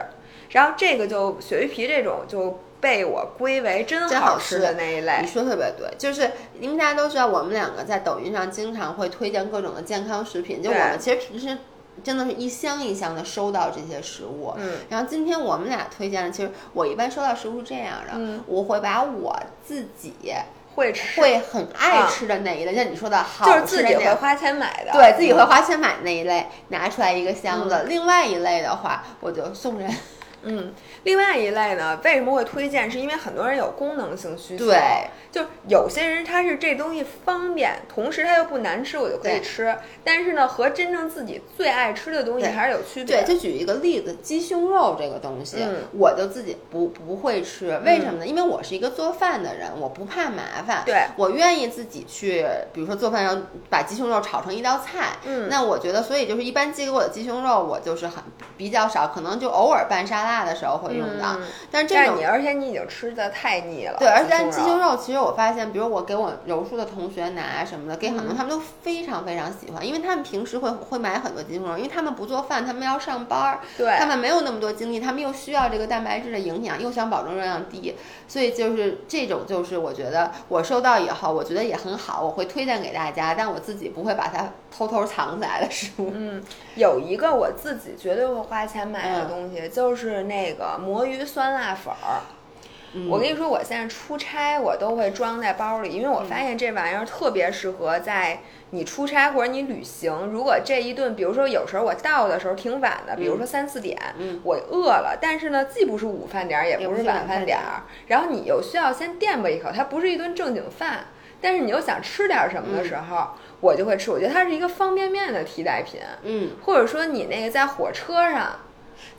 然后这个就鳕鱼皮这种就被我归为真好吃的那一类你。说特别对，就是因为大家都知道，我们两个在抖音上经常会推荐各种的健康食品，就我们其实平时真的是一箱一箱的收到这些食物。嗯，然后今天我们俩推荐的，其实我一般收到食物是这样的，嗯我会把我自己会吃，会很爱啊吃的那一类，像你说的好就是自己会花钱买的，对自己会花钱买那一类，拿出来一个箱子。嗯另外一类的话，我就送人。嗯，另外一类呢，为什么会推荐？是因为很多人有功能性需求，对，就有些人他是这东西方便，同时它又不难吃，我就可以吃。但是呢，和真正自己最爱吃的东西还是有区别。对，就举一个例子，鸡胸肉这个东西，嗯。我就自己不不会吃，为什么呢？因为我是一个做饭的人，我不怕麻烦，对。我愿意自己去，比如说做饭要把鸡胸肉炒成一道菜，嗯。那我觉得，所以就是一般寄给我的鸡胸肉，我就是很比较少，可能就偶尔拌沙拉的时候会用到，嗯。但是这种但是你，而且你已经吃的太腻了，对，而且但鸡鸡胸肉，其实我发现，比如我给我柔术的同学拿什么的，给很嗯。多他们都非常非常喜欢，因为他们平时会会买很多鸡胸肉，因为他们不做饭，他们要上班儿，对他们没有那么多精力，他们又需要这个蛋白质的营养，又想保证热量低，所以就是这种就是我觉得我收到以后，我觉得也很好，我会推荐给大家，但我自己不会把它偷偷藏起来的食物。嗯，有一个我自己绝对会花钱买的嗯东西，就是那个魔芋酸辣粉儿。嗯我跟你说，我现在出差我都会装在包里，因为我发现这玩意儿特别适合在你出差或者你旅行。如果这一顿，比如说有时候我到的时候挺晚的，比如说三四点，嗯我饿了，但是呢，既不是午饭点儿，也也不是晚晚饭点饭点儿，然后你又需要先垫吧一口，它不是一顿正经饭。但是你又想吃点什么的时候，我就会吃。我觉得它是一个方便面的替代品，嗯，或者说你那个在火车上，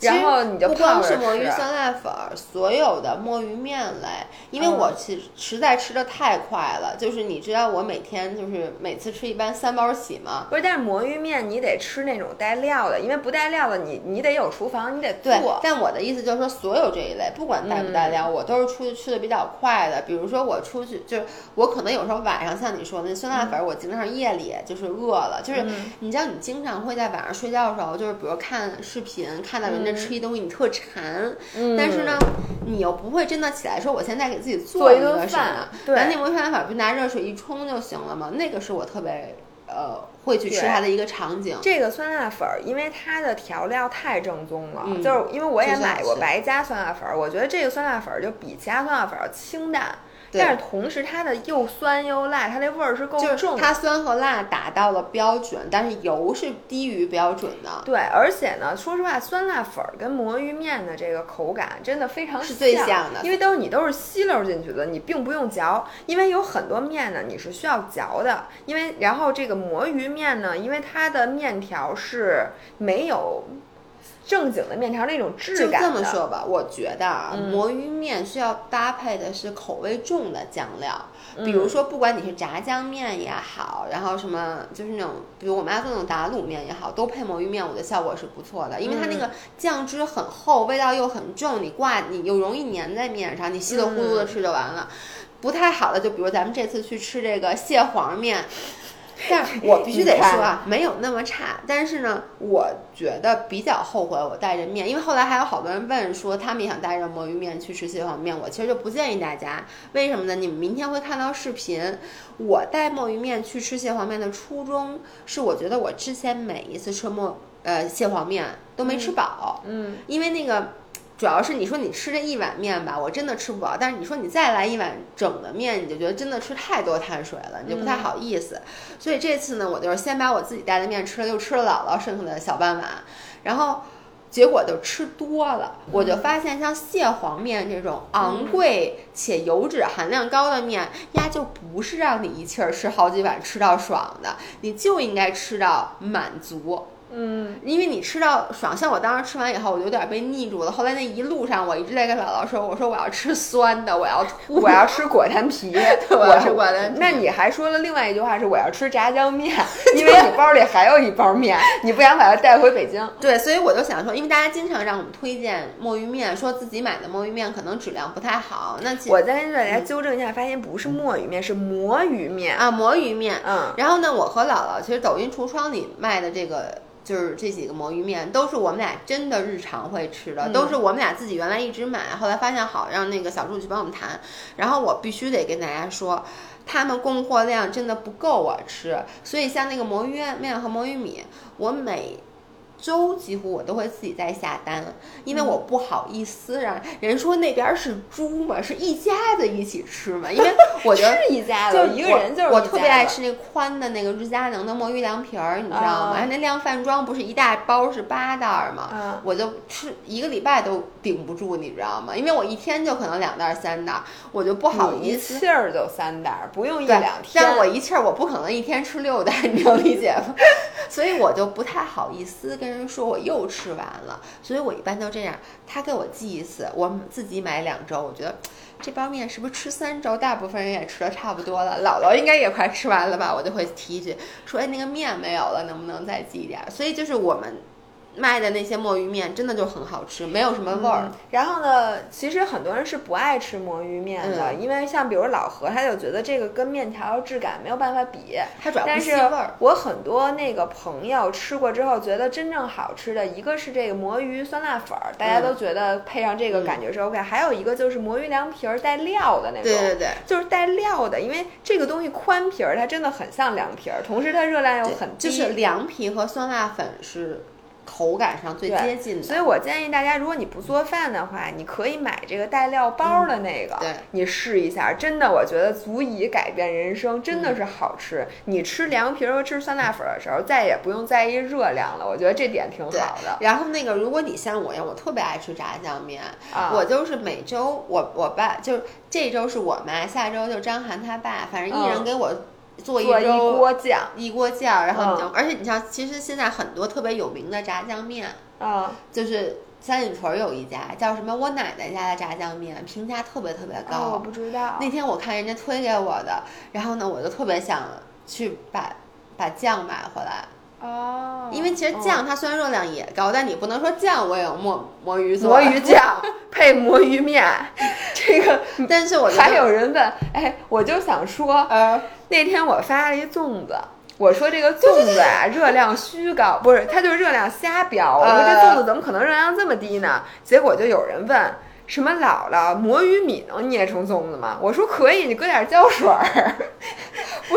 然后你就不光是魔芋酸辣粉儿，所有的墨鱼面类，因为嗯我其实实在吃的太快了，就是你知道我每天就是每次吃一般三包起嘛。不是，但是魔芋面你得吃那种带料的，因为不带料的你你得有厨房，你得对做，。但我的意思就是说，所有这一类，不管带不带嗯料，我都是出去吃的比较快的。比如说我出去，就是我可能有时候晚上像你说的那酸辣粉儿，我经常夜里就是饿了，就是嗯你知道，你经常会在晚上睡觉的时候，就是比如看视频，看到人家吃一东西，你特馋，嗯但是呢，你又不会真的起来说我现在给自己做一一个什顿饭么，对拿那魔芋酸辣粉儿不拿热水一冲就行了嘛？那个是我特别呃会去吃它的一个场景。这个酸辣粉儿，因为它的调料太正宗了，嗯就是因为我也买过白加酸辣粉儿，我觉得这个酸辣粉儿就比其他酸辣粉儿要清淡，对但是同时它的又酸又辣，它那味儿是够重的。它酸和辣达到了标准，但是油是低于标准的。对，而且呢，说实话，酸辣粉儿跟魔芋面的这个口感真的非常是最像的因为都是你都是吸溜进去的，你并不用嚼。因为有很多面呢，你是需要嚼的，因为然后这个魔芋面呢，因为它的面条是没有正经的面条那种质感就。这么说吧，我觉得啊，嗯。魔芋面需要搭配的是口味重的酱料，嗯。比如说不管你是炸酱面也好，然后什么就是那种，比如我妈做那种打卤面也好，都配魔芋面，我觉得效果是不错的，因为它那嗯个酱汁很厚，味道又很重，你挂你又容易粘在面上，你稀里糊涂的嗯。吃就完了。不太好的，就比如咱们这次去吃这个蟹黄面，但 我必须得说啊，没有那么差。但是呢，我觉得比较后悔我带着面，因为后来还有好多人问说他们也想带着魔芋面去吃蟹黄面，我其实就不建议大家。为什么呢？你们明天会看到视频，我带墨鱼面去吃蟹黄面的初衷是，我觉得我之前每一次吃墨呃蟹黄面都没吃饱，嗯，因为那个。主要是你说你吃这一碗面吧，我真的吃不饱。但是你说你再来一碗整的面，你就觉得真的吃太多碳水了，你就不太好意思。所以这次呢，我就是先把我自己带的面吃了，又吃了姥姥剩下的小半碗，然后结果就吃多了。我就发现像蟹黄面这种昂贵且油脂含量高的面，呀就不是让你一气儿吃好几碗吃到爽的，你就应该吃到满足。嗯，因为你吃到爽，像我当时吃完以后，我有点被腻住了。后来那一路上，我一直在跟姥姥说：“我说我要吃酸的，我要吐，我要吃果丹皮，我要吃果丹 那你还说了另外一句话是我要吃炸酱面，因为你包里还有一包面，你不想把它带回北京。对，所以我就想说，因为大家经常让我们推荐墨鱼面，说自己买的墨鱼面可能质量不太好。那其我再跟大家纠正一下，发现不是墨鱼面，是魔芋面。啊，魔芋面。嗯，然后呢，我和姥姥其实抖音橱窗里卖的这个就是这几个魔芋面都是我们俩真的日常会吃的，嗯都是我们俩自己原来一直买，后来发现好，让那个小助去帮我们谈。然后我必须得跟大家说，他们供货量真的不够我吃，所以像那个魔芋面和魔芋米，我每周几乎我都会自己在下单，因为我不好意思让人说那边儿是猪嘛，是一家子一起吃嘛，因为我觉得 是一家子就，一个人就是我特别爱吃那宽的那个日佳能的魔芋凉皮儿，你知道吗？啊那量饭装不是一大包是八袋儿吗？嗯我就吃一个礼拜都顶不住，你知道吗？因为我一天就可能两袋儿三袋儿，我就不好意思。气儿就三袋，不用一对两，天。但我一气儿我不可能一天吃六袋，你能理解吗？所以我就不太好意思跟跟人说我又吃完了，所以我一般都这样，他给我寄一次，我自己买两周，我觉得这包面是不是吃三周？大部分人也吃的差不多了，姥姥应该也快吃完了吧？我就会提一句说，哎，那个面没有了，能不能再寄一点儿？所以就是我们卖的那些墨鱼面真的就很好吃，没有什么味儿。嗯然后呢，其实很多人是不爱吃魔芋面的，嗯因为像比如老何，他就觉得这个跟面条质感没有办法比。它主要不但是吸味儿。我很多那个朋友吃过之后，觉得真正好吃的一个是这个魔芋酸辣粉儿，大家嗯都觉得配上这个感觉是 OK，、还有一个就是魔芋凉皮儿带料的那种。对对对。就是带料的，因为这个东西宽皮儿，它真的很像凉皮儿，同时它热量又很低，就是凉皮和酸辣粉是口感上最接近的。所以我建议大家，如果你不做饭的话，你可以买这个带料包的那个，嗯对你试一下，真的我觉得足以改变人生，真嗯的是好吃。你吃凉皮儿和吃酸辣粉儿的时候，再也不用在意热量了，我觉得这点挺好的。然后那个，如果你像我一样，我特别爱吃炸酱面，啊，我就是每周我我爸就是这周是我妈，下周就张涵他爸，反正一人嗯给我做一周锅酱，一锅酱，然后你就、嗯而且你像其实现在很多特别有名的炸酱面，啊，就是三里屯有一家叫什么我奶奶家的炸酱面，评价特别特别高。哦，我不知道。那天我看人家推给我的，然后呢，我就特别想去把把酱买回来。哦，因为其实嗯酱它虽然热量也高，但你不能说酱我也有墨魔芋做魔芋酱 配魔芋面，这个但是我还有人问，哎，我就想说，呃，那天我发了一粽子，我说这个粽子啊热量虚高，不是，它就是热量瞎标。我说这呃粽子怎么可能热量这么低呢？结果就有人问。什么姥姥魔芋米能捏成粽子吗？我说可以，你搁点胶水儿。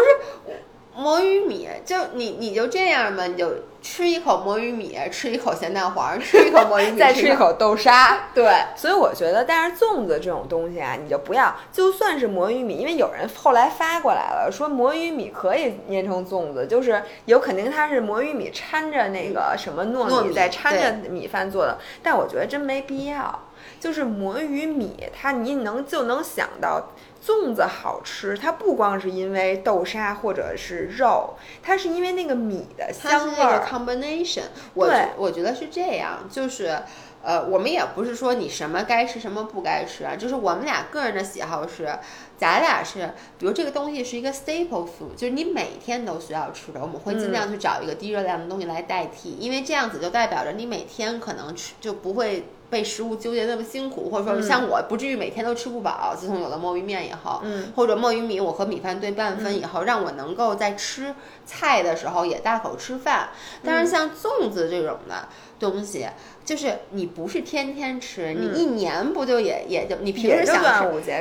魔芋米就你你就这样吧，你就吃一口魔芋米，吃一口咸蛋黄，吃一口魔芋米，再吃一。口豆沙。对，所以我觉得，但是粽子这种东西啊，你就不要，就算是魔芋米，因为有人后来发过来了，说魔芋米可以捏成粽子，就是有肯定它是魔芋米掺着那个什么糯米，糯米再掺着米饭做的，但我觉得真没必要。就是魔芋米，它你能就能想到粽子好吃，它不光是因为豆沙或者是肉，它是因为那个米的香味儿。combination，我对觉我觉得是这样，就是。呃，我们也不是说你什么该吃什么不该吃啊，就是我们俩个人的喜好是，咱俩是，比如这个东西是一个 staple food，就是你每天都需要吃的，我们会尽量去找一个低热量的东西来代替，因为这样子就代表着你每天可能吃就不会被食物纠结那么辛苦，或者说像我不至于每天都吃不饱。自从有了墨鱼面以后，嗯，或者墨鱼米，我和米饭对半分以后，让我能够在吃菜的时候也大口吃饭。但是像粽子这种的东西，就是你不是天天吃，你一年不就也也就你平时想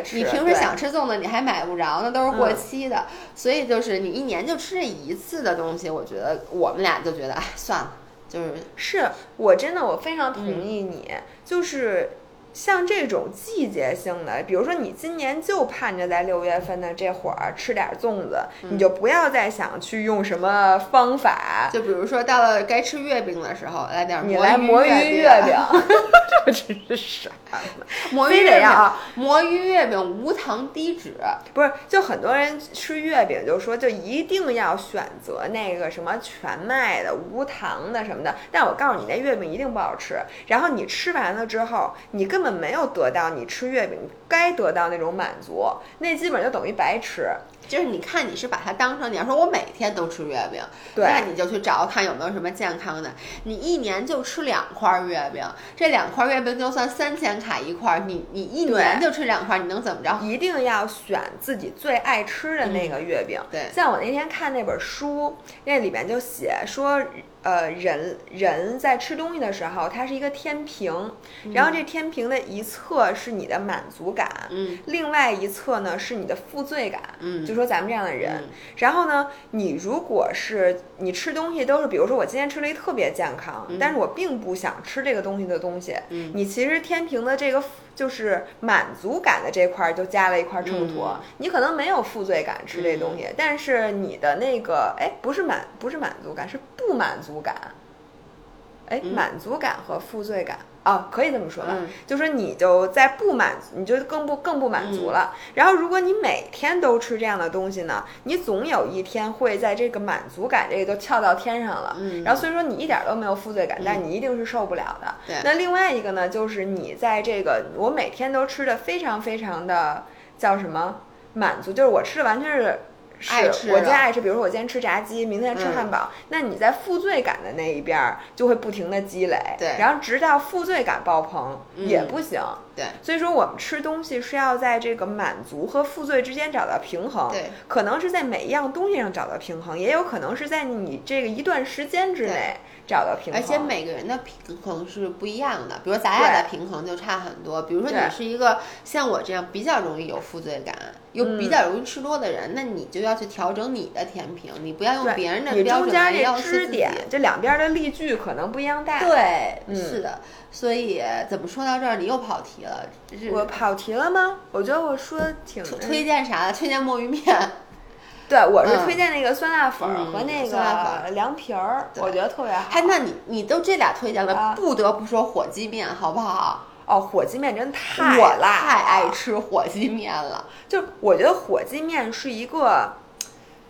吃。你平时想吃粽子，你还买不着，那都是过嗯期的。所以就是你一年就吃这一次的东西，我觉得我们俩就觉得，哎，算了，就是是我真的我非常同嗯意你，就是像这种季节性的，比如说你今年就盼着在六月份的这会儿吃点粽子，嗯。你就不要再想去用什么方法，就比如说到了该吃月饼的时候，来点你来魔魔芋月月饼，这真是啥 魔芋月饼得要啊魔芋月饼无糖低脂，不是，就很多人吃月饼就说就一定要选择那个什么全麦的、无糖的什么的，但我告诉你，那月饼一定不好吃。然后你吃完了之后，你根本没有得到你吃月饼该得到那种满足，那基本就等于白吃。就是你看你是把它当成你要说我每天都吃月饼，对那你就去找看有没有什么健康的。你一年就吃两块月饼，这两块月饼就算三千卡一块儿，你你一年就吃两块，你能怎么着？一定要选自己最爱吃的那个月饼。对像我那天看那本书，那里面就写说，呃，人人在吃东西的时候，它是一个天平，然后这天平的一侧是你的满足感，嗯，另外一侧呢是你的负罪感，嗯。就说咱们这样的人，然后呢，你如果是你吃东西都是，比如说我今天吃了一特别健康，但是我并不想吃这个东西的东西，嗯。你其实天平的这个就是满足感的这块儿就加了一块秤砣，嗯你可能没有负罪感吃这东西，但是你的那个哎不是满不是满足感是不满足感，哎、满足感和负罪感。哦，可以这么说吧，嗯就说你就在不满，你就更不更不满足了。然后，如果你每天都吃这样的东西呢，你总有一天会在这个满足感这个就翘到天上了。嗯然后所以说你一点都没有负罪感，但你一定是受不了的。对那另外一个呢，就是你在这个我每天都吃的非常非常的叫什么满足，就是我吃的完全是。爱吃我今天爱吃，比如说我今天吃炸鸡，明天吃嗯。汉堡，那你在负罪感的那一边儿就会不停的积累，对。然后直到负罪感爆棚、嗯。也不行，对，所以说，我们吃东西是要在这个满足和负罪之间找到平衡。对，可能是在每一样东西上找到平衡，也有可能是在你这个一段时间之内找到平衡。而且每个人的平衡是不一样的，比如咱俩的平衡就差很多。比如说你是一个像我这样比较容易有负罪感，又比嗯较容易吃多的人，那你就要去调整你的甜品，你不要用别人的标准来要求自己。这两边的例句可能不一样大。，对，嗯是的。所以怎么说到这儿，你又跑题了。我跑题了吗？我觉得我说的挺推推荐啥的？推荐墨鱼面。对，我是嗯推荐那个酸辣粉和那个凉皮儿，对我觉得特别好。还那你你都这俩推荐了，啊不得不说火鸡面，好不好？哦，火鸡面真太我辣太爱吃火鸡面了。就我觉得火鸡面是一个，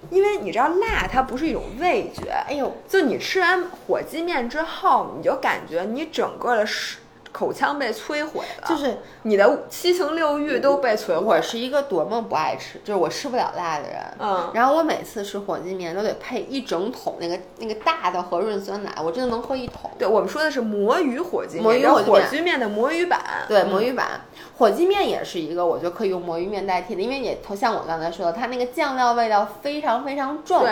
因为你知道辣它不是一种味觉，哎呦，就你吃完火鸡面之后，你就感觉你整个的是口腔被摧毁了，就是你的七情六欲都被摧毁我。是一个多么不爱吃，就是我吃不了辣的人。嗯然后我每次吃火鸡面都得配一整桶那个那个大的和润酸奶，我真的能喝一桶。对，我们说的是魔芋火鸡面，魔芋火火鸡面的魔芋版。对，魔芋版火鸡面也是一个我觉得可以用魔芋面代替的，因为也像我刚才说的，它那个酱料味道非常非常重。对，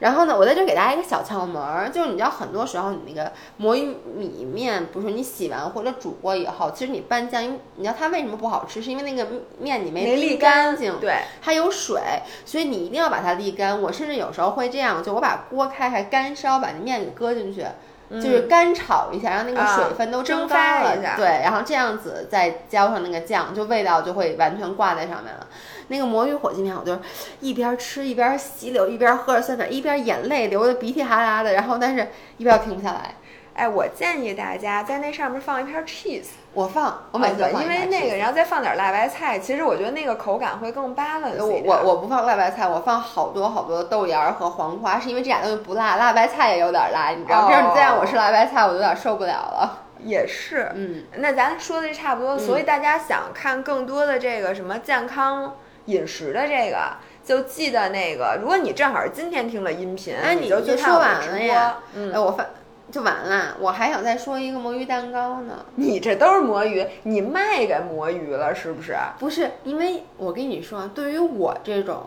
然后呢，我在这儿给大家一个小窍门儿，就是你知道，很多时候你那个魔芋米面，不是你洗完或者煮过以后，其实你拌酱，因为你知道它为什么不好吃，是因为那个面你没沥沥干净，对，它有水，所以你一定要把它沥干。我甚至有时候会这样，就我把锅开开，干烧，把那面给搁进去。就是干炒一下，让那个啊水分都蒸发了，对，然后这样子再浇上那个酱，就味道就会完全挂在上面了。那个魔芋火鸡面，我就是一边吃一边吸溜，一边喝着酸奶，一边眼泪流的鼻涕哈喇的，然后但是一边又停不下来。哎，我建议大家在那上面放一片 cheese，我放，我每次因为那个，然后再放点辣白菜，其实我觉得那个口感会更 balance 我。我我不放辣白菜，我放好多好多的豆芽儿和黄瓜，是因为这俩东西不辣，辣白菜也有点辣，你知道？哦这样你再让我吃辣白菜，我有点受不了了。也是，嗯，那咱说的差不多，所以大家想看更多的这个什么健康饮食的这个，就记得那个，如果你正好是今天听了音频，哎，你就去说完看我的直播了呀。嗯，哎，我发就完了，我还想再说一个魔芋蛋糕呢。你这都是魔芋，你卖给魔芋了是不是？不是，因为我跟你说，对于我这种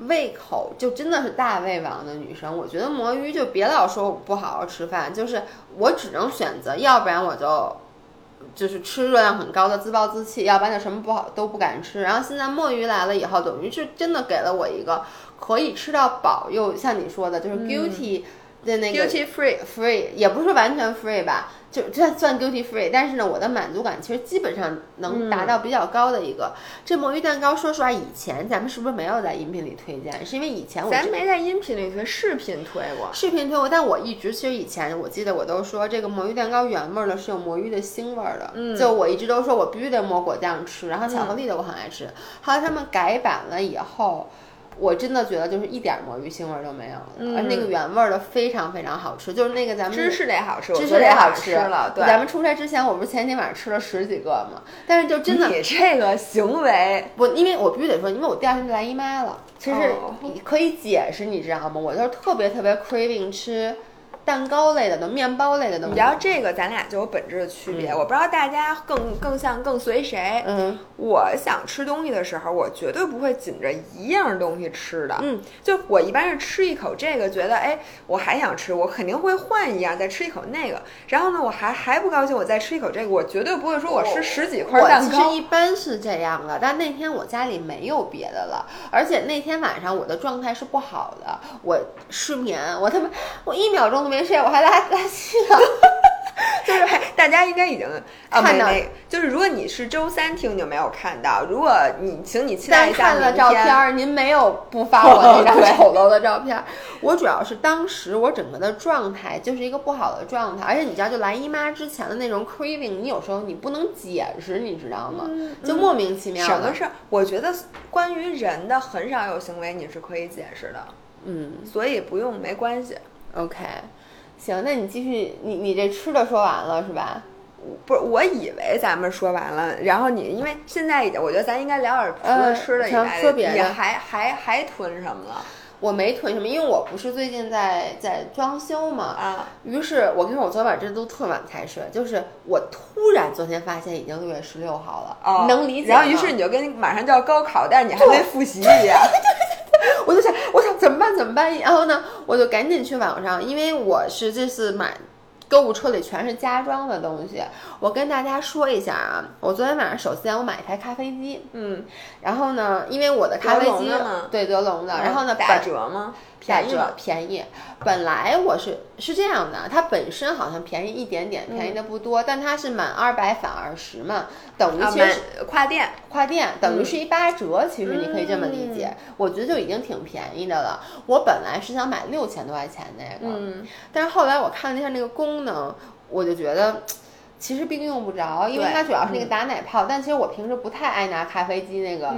胃口就真的是大胃王的女生，我觉得魔芋就别老说我不好好吃饭，就是我只能选择，要不然我就。就是吃热量很高的自暴自弃，要不然就什么不好都不敢吃。然后现在墨鱼来了以后，等于是真的给了我一个可以吃到饱，又像你说的，就是 guilty 的那个 Duty free，free，也不是完全 free 吧，就这算 guilty free，但是呢，我的满足感其实基本上能达到比较高的一个。这魔芋蛋糕，说实话，以前咱们是不是没有在音频里推荐？是因为以前我咱只没在音频里推，视频推过。视频推过，但我一直其实以前我记得我都说这个魔芋蛋糕原味儿的是有魔芋的腥味儿的，嗯就我一直都说我必须得抹果酱吃，然后巧克力的我很爱吃。后来他们改版了以后。我真的觉得就是一点儿魔芋腥味儿都没有了，嗯而那个原味儿的非常非常好吃，就是那个咱们芝士得好吃，我芝士昨天晚上得好吃。对，咱们出差之前，我不是前天晚上吃了十几个吗？但是就真的你这个行为，我，因为我必须得说，因为我第二天就来姨妈了，其实哦可以解释，你知道吗？我就是特别特别 craving 吃蛋糕类的、的面包类的东西。你知道这个咱俩就有本质的区别。我不知道大家更更像更随谁。嗯，我想吃东西的时候，我绝对不会紧着一样东西吃的。嗯，就我一般是吃一口这个，觉得哎，我还想吃，我肯定会换一样再吃一口那个。然后呢，我还还不高兴，我再吃一口这个，我绝对不会说我吃十几块蛋糕。我其实一般是这样的，但那天我家里没有别的了，而且那天晚上我的状态是不好的，我失眠，我他妈我一秒钟都没睡，我还拉拉稀了。就是还大家应该已经看到，就是如果你是周三听就没有看到，如果你请你期待一下看了照片，您没有不发我那张 丑陋的照片。我主要是当时我整个的状态就是一个不好的状态，而且你知道，就来姨妈之前的那种 craving，你有时候你不能解释，你知道吗？就莫名其妙。什么事儿？我觉得关于人的很少有行为你是可以解释的，嗯，所以不用没关系。OK。行，那你继续，你你这吃的说完了是吧？不是，我以为咱们说完了，然后你因为现在已经，我觉得咱应该聊点除了吃的以外，说别的，还还还囤什么了？我没囤什么，因为我不是最近在在装修嘛啊。于是我跟你说，我昨晚真的都特晚才睡，就是我突然昨天发现已经六月十六号了，哦、能理解。然后于是你就跟马上就要高考，但是你还没复习一样。我就想，我想怎么办？怎么办？然后呢，我就赶紧去网上，因为我是这次买购物车里全是家装的东西。我跟大家说一下啊，我昨天晚上首先我买一台咖啡机，嗯，然后呢，因为我的咖啡机对德龙的，然后呢打折吗？打折便宜。本来我是是这样的，它本身好像便宜一点点，便宜的不多，但它是满二百返二十嘛，等于其实跨店跨店等于是一八折，其实你可以这么理解，我觉得就已经挺便宜的了。我本来是想买六千多块钱那个，嗯，但是后来我看了一下那个功能，我就觉得。其实并用不着，因为它主要是那个打奶泡。但其实我平时不太爱拿咖啡机那个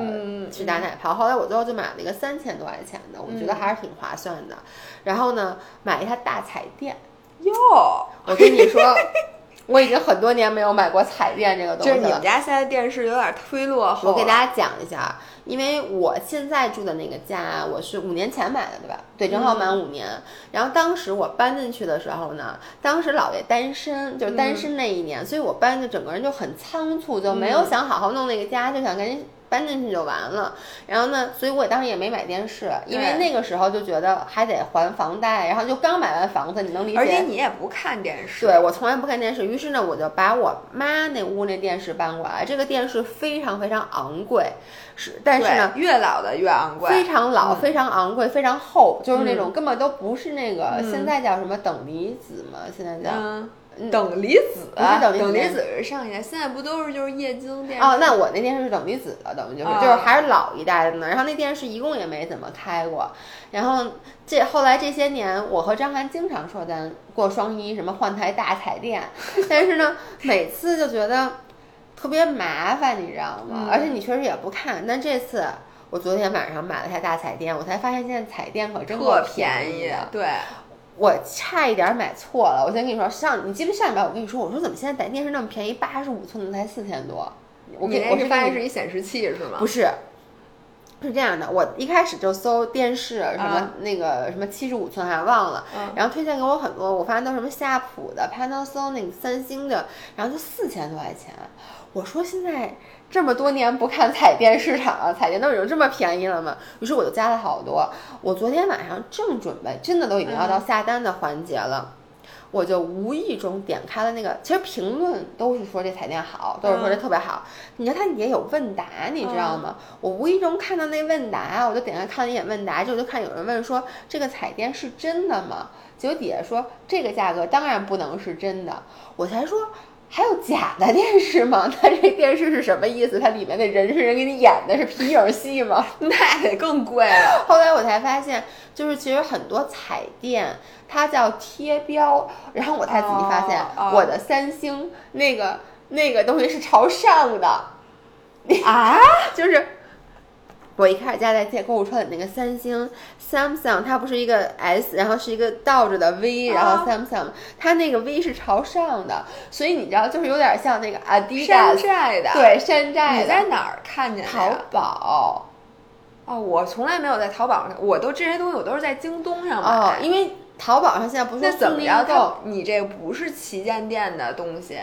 去打奶泡。后来我最后就买了一个三千多块钱的，我觉得还是挺划算的。然后呢，买一台大彩电。哟，我跟你说，我已经很多年没有买过彩电这个东西了。就是你们家现在电视有点忒落后。我给大家讲一下。因为我现在住的那个家，我是五年前买的，对吧？对，正好满五年。然后当时我搬进去的时候呢，当时姥爷单身，就是单身那一年，所以我搬的整个人就很仓促，就没有想好好弄那个家，就想赶紧搬进去就完了。然后呢，所以我当时也没买电视，因为那个时候就觉得还得还房贷，然后就刚买完房子，你能理解？而且你也不看电视。对，我从来不看电视。于是呢，我就把我妈那屋那电视搬过来。这个电视非常非常昂贵。是，但是呢，越老的越昂贵，非常老，非常昂贵，非常厚，就是那种根本都不是那个，现在叫什么等离子嘛？现在叫等离子，等离子是上一代，现在不都是就是液晶电视？哦，那我那电视是等离子的，等于就是就是还是老一代的呢。然后那电视一共也没怎么开过。然后这后来这些年，我和张涵经常说咱过双一什么换台大彩电，但是呢，每次就觉得。特别麻烦，你知道吗？而且你确实也不看。但这次我昨天晚上买了台大彩电，我才发现现在彩电可真特便宜。对，我差一点买错了。我先跟你说，上你记不上一秒我跟你说，我说怎么现在电视那么便宜，八十五寸的才四千多。我你我是发现是一显示器是吗？不是，是这样的。我一开始就搜电视什么那个什么七十五寸还忘了，然后推荐给我很多，我发现都什么夏普的、Panasonic、三星的，然后就四千多块钱。我说现在这么多年不看彩电市场，彩电都已经这么便宜了吗？于是我就加了好多。我昨天晚上正准备，真的都已经要到下单的环节了，我就无意中点开了那个。其实评论都是说这彩电好，都是说这特别好。你看它也有问答，你知道吗？我无意中看到那问答，我就点开看了一眼问答，之后就看有人问说这个彩电是真的吗？结果底下说这个价格当然不能是真的。我才说。还有假的电视吗？它这电视是什么意思？它里面的人是人给你演的，是皮影戏吗？那得更贵了。后来我才发现，就是其实很多彩电它叫贴标，然后我才仔细发现，我的三星那个那个东西是朝上的。啊，就是。我一开始加在在购物车里那个三星 Samsung，它不是一个 S，然后是一个倒着的 V，然后 Samsung，它那个 V 是朝上的，所以你知道，就是有点像那个 Adidas 山寨的，对，山寨的。你在哪儿看见的？淘宝。哦，我从来没有在淘宝上，我都这些东西我都是在京东上买。哦，因为淘宝上现在不是那怎么着？你这不是旗舰店的东西，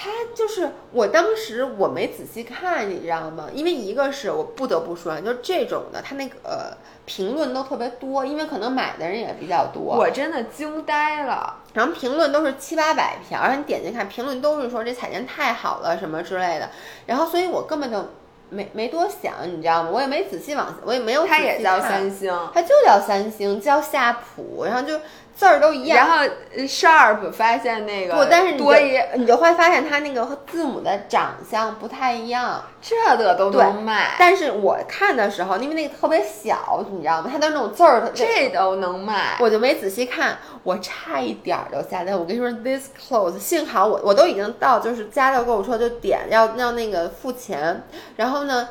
它就是我当时我没仔细看，你知道吗？因为一个是我不得不说，就这种的，他那个、呃、评论都特别多，因为可能买的人也比较多。我真的惊呆了。然后评论都是七八百条，然后你点进看，评论都是说这彩电太好了什么之类的。然后所以我根本就没没多想，你知道吗？我也没仔细往，我也没有仔细它也叫三星，它就叫三星，叫夏普，然后就字儿都一样。然后呃 Sharp 发现那个不，但是多一你就会发现它那个和字母的长相不太一样。这的都能卖，但是我看的时候，因为那个特别小，你知道吗？它的那种字儿，这都能卖。我就没仔细看，我差一点儿就下单。我跟你说，this close，幸好我我都已经到，就是加到购物车就点要要那个付钱，然后呢。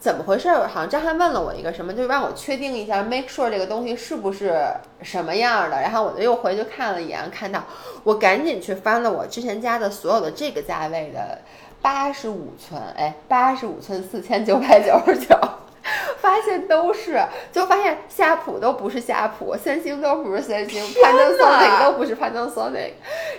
怎么回事？好像张翰问了我一个什么，就让我确定一下，make sure 这个东西是不是什么样的。然后我就又回去看了一眼，看到我赶紧去翻了我之前家的所有的这个价位的八十五寸，哎，八十五寸四千九百九十九。发现都是，就发现夏普都不是夏普，三星都不是三星，Panasonic 都不是 Panasonic。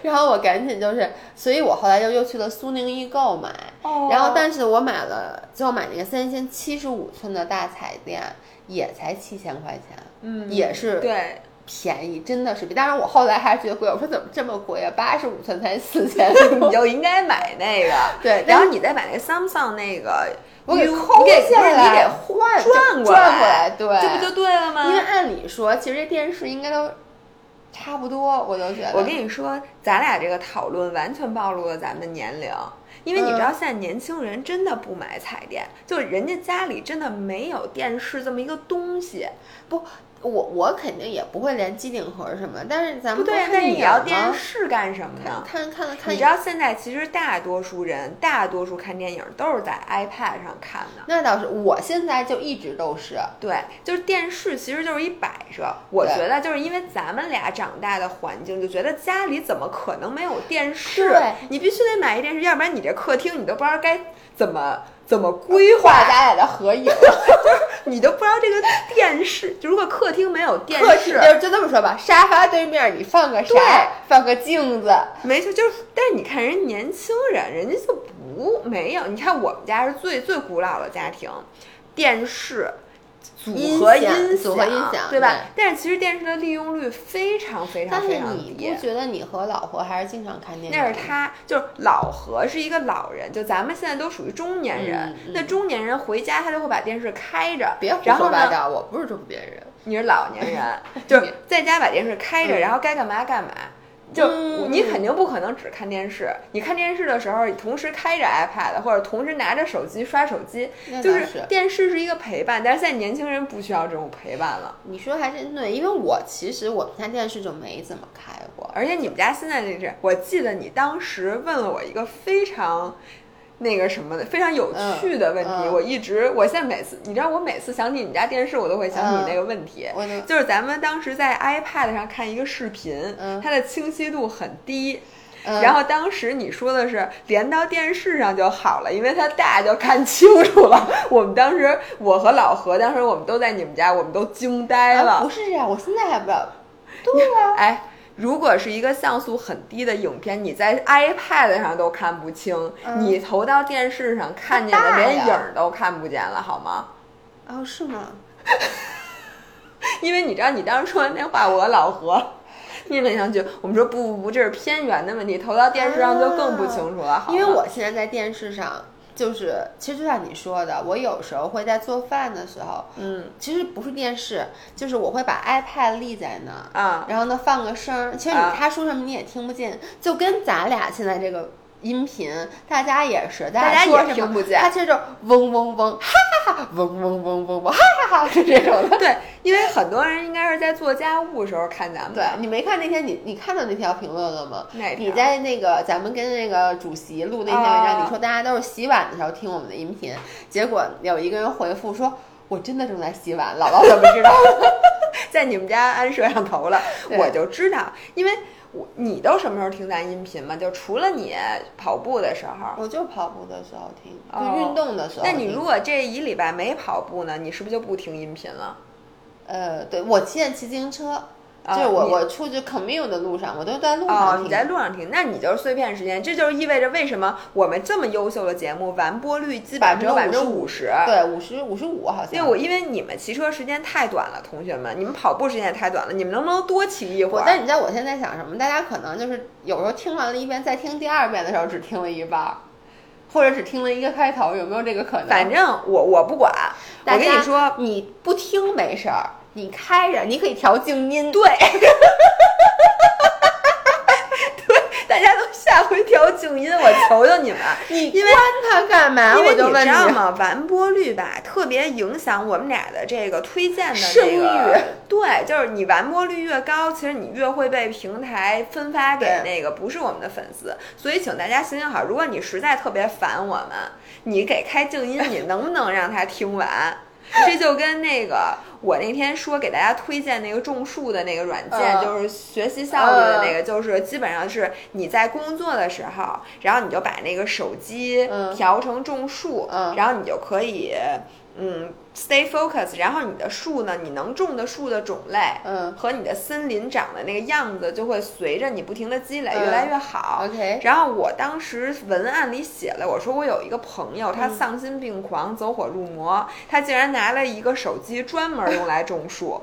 然后我赶紧就是，所以我后来就又去了苏宁易购买。哦然后，但是我买了，最后买那个三星七十五寸的大彩电，也才七千块钱，嗯也是对，便宜，真的是比。当然，我后来还是觉得贵，我说怎么这么贵啊？八十五寸才四千 你就应该买那个。对然后你再买那 Samsung 那个，我给给下来，不是你给换转过转过来，对，这不就对了吗？因为按理说，其实这电视应该都差不多，我都觉得。我跟你说，咱俩这个讨论完全暴露了咱们的年龄。因为你知道，现在年轻人真的不买彩电，就人家家里真的没有电视这么一个东西。不，我我肯定也不会连机顶盒什么，但是咱们不对，看那你要电视干什么呢？看看看看，你知道现在其实大多数人，大多数看电影都是在 iPad 上看的。那倒是，我现在就一直都是。对，就是电视其实就是一摆设。我觉得就是因为咱们俩长大的环境，就觉得家里怎么可能没有电视？对你必须得买一电视，要不然你这客厅你都不知道该怎么怎么规划，咱俩的合影，你都不知道这个电视，就如果客厅没有电客厅视，就就这么说吧，沙发对面你放个啥？放个镜子。没错，就是，但是你看人年轻人，人家就不没有。你看我们家是最最古老的家庭，电视。组音合响音组合音响对吧对？但是其实电视的利用率非常非常非常低但是你。不觉得你和老婆还是经常看电视？那是他，就是老何是一个老人，就咱们现在都属于中年人。那中年人回家他就会把电视开着，别胡说八道，我不是中年人。你是老年人，就是在家把电视开着，嗯然后该干嘛干嘛。就嗯你肯定不可能只看电视，你看电视的时候，同时开着 iPad 或者同时拿着手机刷手机，就是电视是一个陪伴，但是现在年轻人不需要这种陪伴了。你说还真对，因为我其实我们家电视就没怎么开过。而且你们家现在这是，我记得你当时问了我一个非常那个什么的非常有趣的问题，嗯嗯我一直我现在每次你知道我每次想起你们家电视，我都会想起你那个问题。我就就是咱们当时在 iPad 上看一个视频，嗯它的清晰度很低。嗯然后当时你说的是连到电视上就好了，因为它大就看清楚了。我们当时我和老何当时我们都在你们家，我们都惊呆了。啊不是这样，我现在还不知道。对啊，哎，如果是一个像素很低的影片，你在 iPad 上都看不清，嗯你投到电视上看见的连影儿都看不见了，好吗？哦，是吗？因为你知道，你当时说完那话，我老何。面面相觑，我们说不不不，这是偏远的问题，投到电视上就更不清楚了。好吗因为我现在在电视上，就是其实就像你说的，我有时候会在做饭的时候，嗯其实不是电视，就是我会把 iPad 立在那儿，啊，然后呢放个声儿，其实你啊他说什么你也听不见，就跟咱俩现在这个。音频，大家也是，大大家也说什么听不见他其实就嗡嗡嗡，哈哈哈，嗡嗡嗡嗡嗡，哈哈哈，是这种的。对，因为很多人应该是在做家务的时候看咱们。对你没看那天你你看到那条评论了吗？你在那个咱们跟那个主席录那篇文章，哦你说大家都是洗碗的时候听我们的音频，结果有一个人回复说。我真的正在洗碗，姥姥怎么知道？在你们家安摄像头了，我就知道，因为我你都什么时候听咱音频吗？就除了你跑步的时候。我就跑步的时候听，哦就运动的时候听。那你如果这一礼拜没跑步呢，你是不是就不听音频了？呃，对我现在骑自行车，就是我你我出去 commute 的路上，我都在路哦上，听。你在路上听，那你就是碎片时间，这就是意味着为什么我们这么优秀的节目完播率基本上只有百分之五十。对，五十五十五好像。因为我因为你们骑车时间太短了，同学们，你们跑步时间也太短了，你们能不能多骑一会我，儿？但你知道我现在想什么？大家可能就是有时候听完了一遍，再听第二遍的时候只听了一半儿，或者只听了一个开头，有没有这个可能？反正我我不管，我跟你说，你不听没事儿，你开着，你可以调静音。对，对，大家都下回调静音，我求求你们，你因为关它干嘛？我就问你知道吗？完播率吧，特别影响我们俩的这个推荐的声这个誉。对，就是你完播率越高，其实你越会被平台分发给那个不是我们的粉丝。所以，请大家行行好，如果你实在特别烦我们，你给开静音，你能不能让他听完？这就跟那个我那天说给大家推荐那个种树的那个软件，嗯就是学习效率的那个，就是基本上是你在工作的时候，然后你就把那个手机嗯调成种树，嗯然后你就可以嗯 stay focus，然后你的树呢，你能种的树的种类，嗯和你的森林长的那个样子就会随着你不停的积累嗯越来越好。OK，然后我当时文案里写了，我说我有一个朋友，嗯他丧心病狂、走火入魔，他竟然拿了一个手机专门用来种树。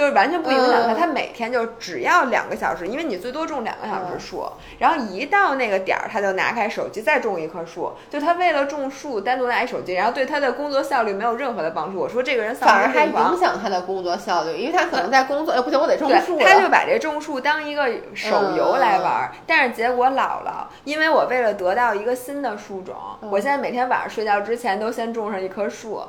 就是完全不影响他，嗯他每天就只要两个小时，因为你最多种两个小时树，然后一到那个点儿，他就拿开手机再种一棵树。就他为了种树单独拿一手机，然后对他的工作效率没有任何的帮助。我说这个人反而还影。响他的工作效率，因为他可能在工作，哎，不行，我得种树。他就把这种树当一个手游来玩儿，嗯但是结果姥姥，因为我为了得到一个新的树种，嗯我现在每天晚上睡觉之前都先种上一棵树。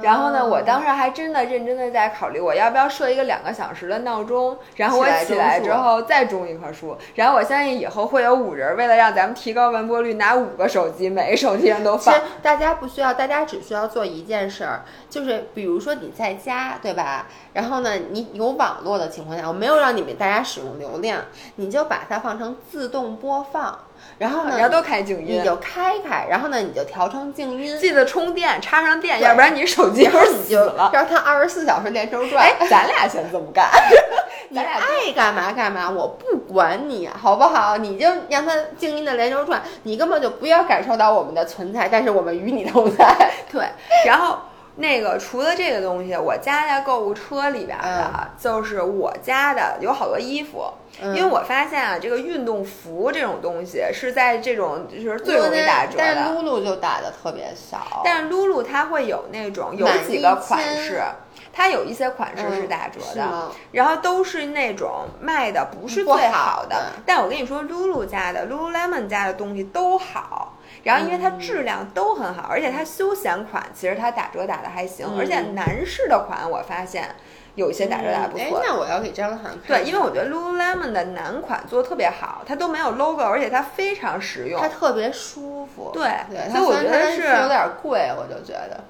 然后呢，哦我当时还真的认真的在考虑，我要不要设一个两个小时的闹钟，然后我起来之后再种一棵树。然后我相信以后会有五人为了让咱们提高完播率，拿五个手机，每个手机上都放其实。大家不需要，大家只需要做一件事儿，就是比如说你在家，对吧？然后呢，你有网络的情况下，我没有让你们大家使用流量，你就把它放成自动播放，然后呢，然后都开静音，你就开开，然后呢，你就调成静音，记得充电，插上电，要不然你手机然后会死你就了。让它二十四小时连轴转。哎，咱俩先这么干，你咱俩爱干嘛干嘛，我不管你，好不好？你就让它静音的连轴转，你根本就不要感受到我们的存在，但是我们与你同在。对，然后那个除了这个东西，我加在购物车里边的，就是我家的有好多衣服。嗯因为我发现啊，这个运动服这种东西是在这种就是最容易打折的但是的。露露就打的特别少。但是露露它会有那种有几个款式，它有一些款式是嗯打折的，然后都是那种卖的不是最好好的。的但我跟你说，Lulu 家的 Lululemon 家的东西都好。然后，因为它质量都很好，而且它休闲款其实它打折打的还行，嗯而且男士的款我发现有一些打折打的不哎，错。那我要给张涵看。对，因为我觉得 Lululemon 的男款做的特别好，它都没有 logo，而且它非常实用它。特别舒服。对对，所以我觉得是它有点贵，我就觉得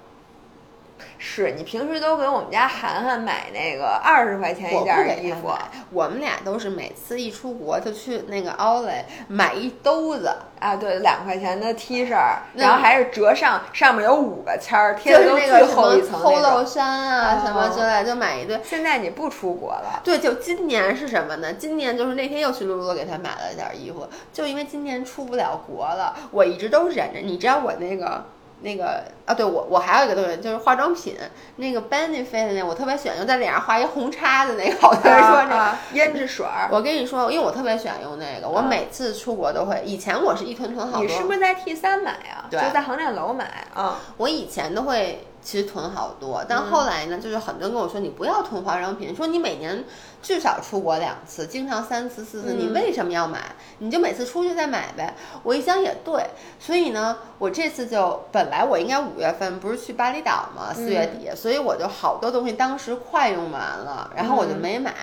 是你平时都给我们家涵涵买那个二十块钱一件儿衣服。我们俩都是每次一出国就去那个 Olay 买一兜子，啊，对，两块钱的 T 恤儿，然后还是折上，上面有五个签儿，贴就是的都最后一层 Polo。衫啊哦什么之类，就买一堆。现在你不出国了，对，就今年是什么呢？今年就是那天又去露露给他买了点衣服，就因为今年出不了国了，我一直都忍着。你知道我那个那个啊，对我我还有一个东西就是化妆品，那个 Benefit 的那我特别喜欢用在脸上画一红叉子那个，我跟你说胭脂水儿，我跟你说，因为我特别喜欢用那个，我啊每次出国都会。以前我是一囤囤好多，你是不是在 T 三买啊？对就在航站楼买啊？我以前都会其实囤好多，但后来呢，就是很多人跟我说，你不要囤化妆品，说你每年至少出国两次，经常三次四次，嗯你为什么要买？你就每次出去再买呗。我一想也对，所以呢，我这次就本来我应该五月份不是去巴厘岛嘛，四月底，所以我就好多东西当时快用完了，然后我就没买。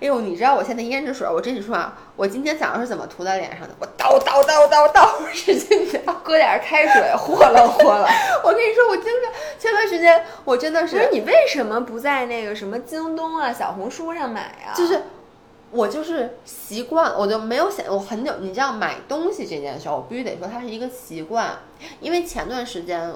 哎呦，你知道我现在胭脂水，我跟你说啊，我今天早上是怎么涂在脸上的？我倒倒倒倒倒 使劲嚼。搁点儿开水和了和了。我跟你说，我经常前段时间我真的是不是你为什么不在那个什么京东啊、小红书上买啊？就是我就是习惯，我就没有想我很久，你知道买东西这件事儿，我必须得说它是一个习惯，因为前段时间。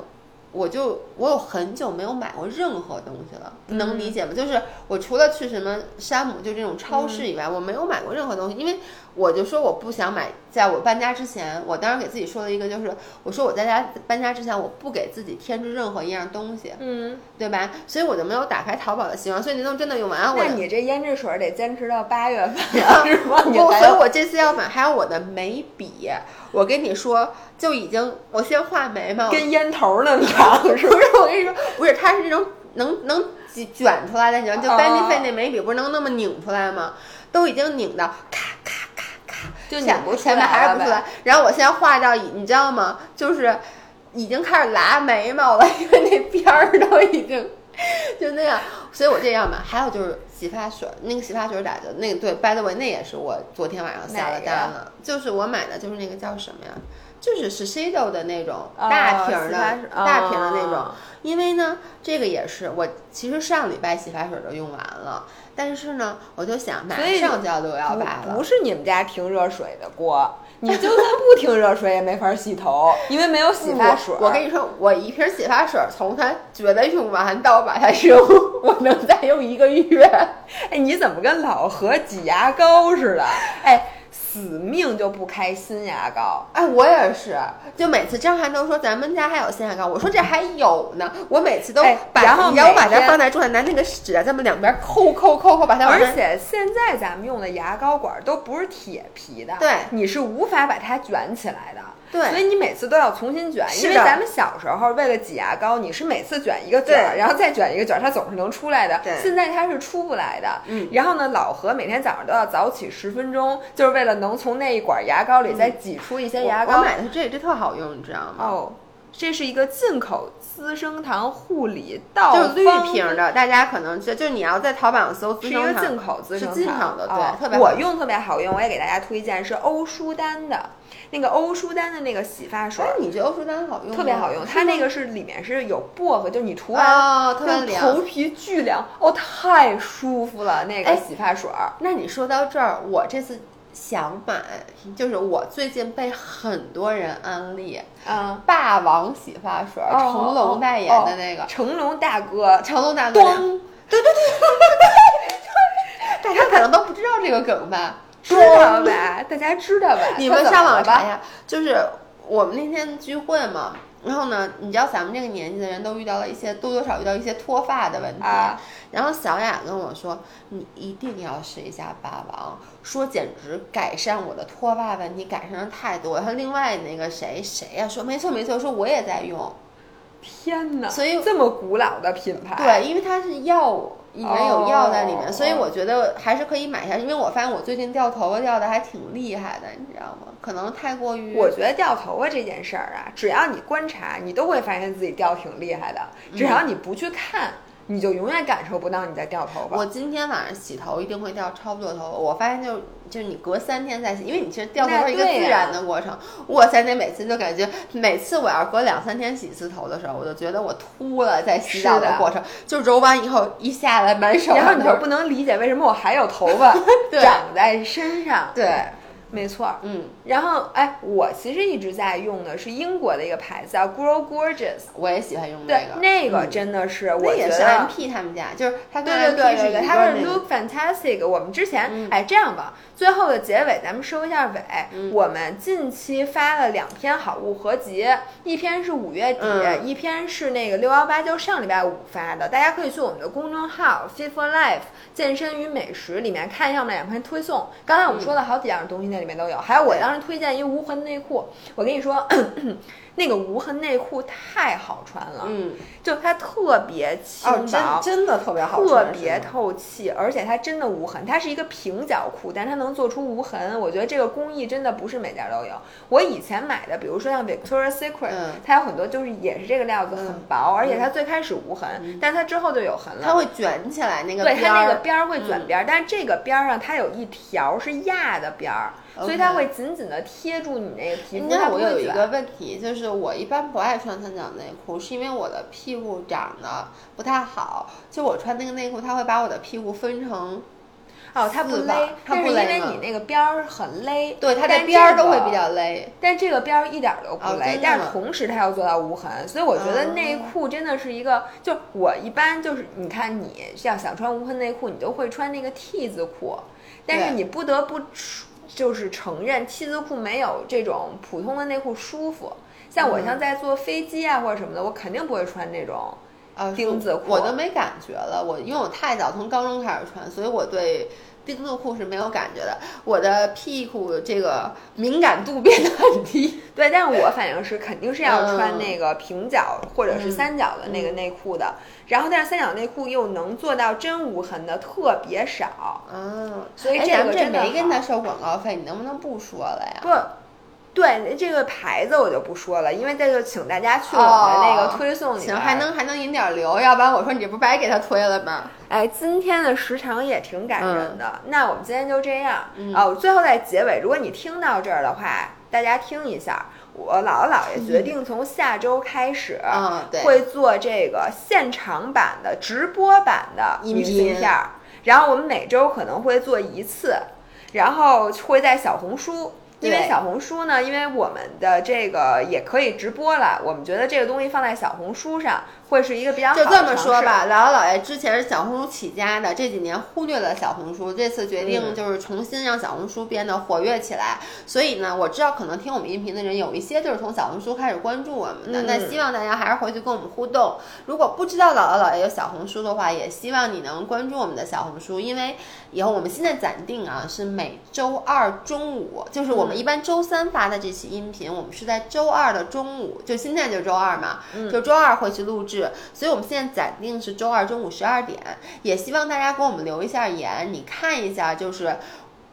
我就我有很久没有买过任何东西了，能理解吗？就是我除了去什么山姆就这种超市以外，我没有买过任何东西，因为我就说我不想买，在我搬家之前，我当时给自己说了一个，就是我说我在家搬家之前，我不给自己添置任何一样东西，嗯，对吧？所以我就没有打开淘宝的习惯，所以那东西真的用完，我那你这胭脂水得坚持到八月份呀，是吗？不，所以我这次要买，还有我的眉笔，我跟你说。就已经，我先画眉毛，跟烟头那么长，是不是？我跟你说，不是，它是那种能能卷出来的，你知道，就 Benefit 那眉笔不是能那么拧出来吗？都已经拧到咔咔，就显不前面还是不出来。然后我现在画到，你知道吗？就是已经开始拉眉毛了，因为那边儿都已经就那样。所以我这样吧。还有就是洗发水，那个洗发水打折，那个对，By the way，那也是我昨天晚上下了单了，就是我买的就是那个叫什么呀？就是 Shiseido 的那种大瓶的、大瓶的那种，因为呢，这个也是我其实上礼拜洗发水都用完了，但是呢，我就想马上就要六幺八了。不是你们家停热水的锅，你就算不停热水也没法洗头，因为没有洗发水。我跟你说，我一瓶洗发水从它觉得用完到把它扔，我能再用一个月。哎，你怎么跟老何挤牙膏似的？哎。死命就不开新牙膏，哎，我也是，就每次张涵都说咱们家还有新牙膏，我说这还有呢，我每次都把，然后我把它放在桌上，拿那个纸啊，咱们两边抠抠抠抠，把它。而且现在咱们用的牙膏管都不是铁皮的，对，你是无法把它卷起来的。对，所以你每次都要重新卷，因为咱们小时候为了挤牙膏，你是每次卷一个卷儿，然后再卷一个卷儿，它总是能出来的。对，现在它是出不来的。嗯，然后呢，老何每天早上都要早起十分钟，就是为了能从那一管牙膏里再挤出一些牙膏。我买的这这特好用，你知道吗？哦，这是一个进口资生堂护理道就是绿瓶的，大家可能就就你要在淘宝上搜，是一个进口资生堂的，对，特别我用特别好用，我也给大家推荐是欧舒丹的。那个欧舒丹的那个洗发水，哎你觉得欧舒丹好用？特别好用，它那个是里面是有薄荷，就是你涂完特别头皮巨凉，哦，太舒服了。那个洗发水，那你说到这儿，我这次想买，就是我最近被很多人安利，嗯，霸王洗发水，成龙代言的那个，成龙大哥，成龙大哥，对对对对对对，大家可能都不知道这个梗吧。知道吧？大家知道吧？你们上网查呀。就是我们那天聚会嘛，然后呢，你知道咱们这个年纪的人都遇到了一些多多少遇到一些脱发的问题。然后小雅跟我说：“你一定要试一下霸王，说简直改善我的脱发问题，改善的太多。”他另外那个谁谁呀说：“没错没错，说我也在用。”天哪！所以这么古老的品牌，对，因为它是药。里面有药在里面，所以我觉得还是可以买下。因为我发现我最近掉头发掉的还挺厉害的，你知道吗？可能太过于……我觉得掉头发这件事儿啊，只要你观察，你都会发现自己掉挺厉害的。只要你不去看。你就永远感受不到你在掉头发。我今天晚上洗头一定会掉超多头发。我发现就就是你隔三天再洗，因为你其实掉头是一个自然的过程。我塞，那每次就感觉每次我要隔两三天洗一次头的时候，我就觉得我秃了，在洗澡的过程，就揉完以后一下来满手。然后你就不能理解为什么我还有头发 长在身上。对。没错，嗯，然后哎，我其实一直在用的是英国的一个牌子叫 Grow Gorgeous，我也喜欢用那个，那个真的是，我觉得 M P 他们家就是它对对对对对，它是 Look Fantastic。我们之前哎这样吧，最后的结尾咱们收一下尾，我们近期发了两篇好物合集，一篇是五月底，一篇是那个六幺八，就上礼拜五发的，大家可以去我们的公众号 Fit for Life 健身与美食里面看一下我们两篇推送。刚才我们说了好几样东西那里面都有，还有我当时推荐一无痕内裤，我跟你说。那个无痕内裤太好穿了，嗯，就它特别轻薄，真真的特别好穿，特别透气，而且它真的无痕，它是一个平角裤，但它能做出无痕，我觉得这个工艺真的不是每家都有。我以前买的，比如说像 Victoria's Secret，它有很多就是也是这个料子很薄，而且它最开始无痕，但它之后就有痕了，它会卷起来那个，对，它那个边儿会卷边儿，但是这个边儿上它有一条是压的边儿。所以它会紧紧的贴住你那个皮肤。那我有一个问题，就是我一般不爱穿三角内裤，是因为我的屁股长得不太好。就我穿那个内裤，它会把我的屁股分成。哦，它不勒，它不勒，但是因为你那个边儿很勒，对，它但的边儿都会比较勒。但这个边儿一点儿都不勒，但是同时它要做到无痕，所以我觉得哦内裤真的是一个，就我一般就是你看你要想穿无痕内裤，你都会穿那个 T 字裤，但是你不得不就是承认 T 字裤没有这种普通的内裤舒服。像我嗯像在坐飞机啊或者什么的，我肯定不会穿那种呃，钉子裤我都没感觉了。我因为我太早从高中开始穿，所以我对钉子裤是没有感觉的。我的屁股这个敏感度变得很低。对，但是我反正是肯定是要穿嗯那个平角或者是嗯三角的那个内裤的，然后但是三角内裤又能做到真无痕的特别少，嗯，所以这这个真的没跟他收广告费，你能不能不说了呀？不。对这个牌子我就不说了，因为这就请大家去我们那个推送里、哦行，还能还能引点流，要不然我说你这不白给他推了吗？哎，今天的时长也挺感人的。那我们今天就这样。嗯哦，最后在结尾，如果你听到这儿的话，大家听一下。我姥姥姥爷决定从下周开始，嗯对会做这个现场版的直播版的音明信频片儿。然后我们每周可能会做一次，然后会在小红书。因为小红书呢，因为我们的这个也可以直播了，我们觉得这个东西放在小红书上会是一个比较好的就这么说吧，姥姥姥爷之前是小红书起家的，这几年忽略了小红书，这次决定嗯就是重新让小红书变得活跃起来。所以呢，我知道可能听我们音频的人有一些就是从小红书开始关注我们的，嗯那希望大家还是回去跟我们互动。如果不知道姥姥姥爷有小红书的话，也希望你能关注我们的小红书，因为以后我们现在暂定啊是每周二中午，就是我们嗯一般周三发的这期音频，我们是在周二的中午，就现在就周二嘛，嗯就周二会去录制，所以我们现在暂定是周二中午十二点，也希望大家给我们留一下言，你看一下，就是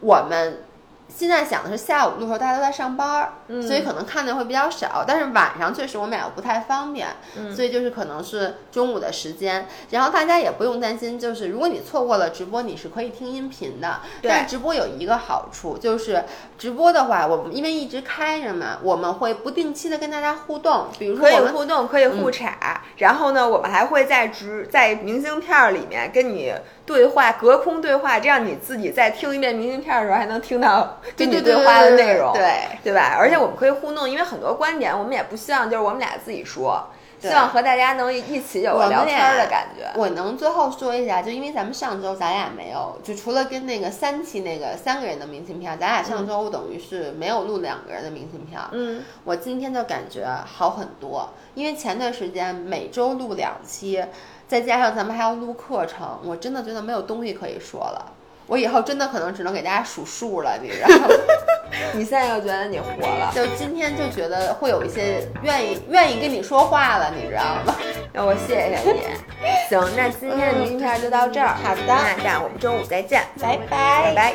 我们。现在想的是下午录的时候大家都在上班儿，嗯所以可能看的会比较少。但是晚上确实我们俩又不太方便，嗯所以就是可能是中午的时间。然后大家也不用担心，就是如果你错过了直播，你是可以听音频的。对但直播有一个好处，就是直播的话，我们因为一直开着嘛，我们会不定期的跟大家互动，比如说可以互动，可以互查。然后呢，我们还会在直在明星片儿里面跟你对话，隔空对话，这样你自己再听一遍明信片儿的时候，还能听到跟你对对话的内容，对对吧？而且我们可以互动，因为很多观点我们也不希望就是我们俩自己说，希望和大家能一起有个聊天儿的感觉。我能最后说一下，就因为咱们上周咱俩没有，就除了跟那个三期那个三个人的明信片，咱俩上周等于是没有录两个人的明信片。嗯，我今天就感觉好很多，因为前段时间每周录两期，再加上咱们还要录课程，我真的觉得没有东西可以说了。我以后真的可能只能给大家数数了，你知道吗？你现在又觉得你活了，就今天就觉得会有一些愿意愿意跟你说话了，你知道吗？那我谢谢你。行，那今天的明信片儿就到这儿。好的那这样我们周五再见，拜拜拜拜。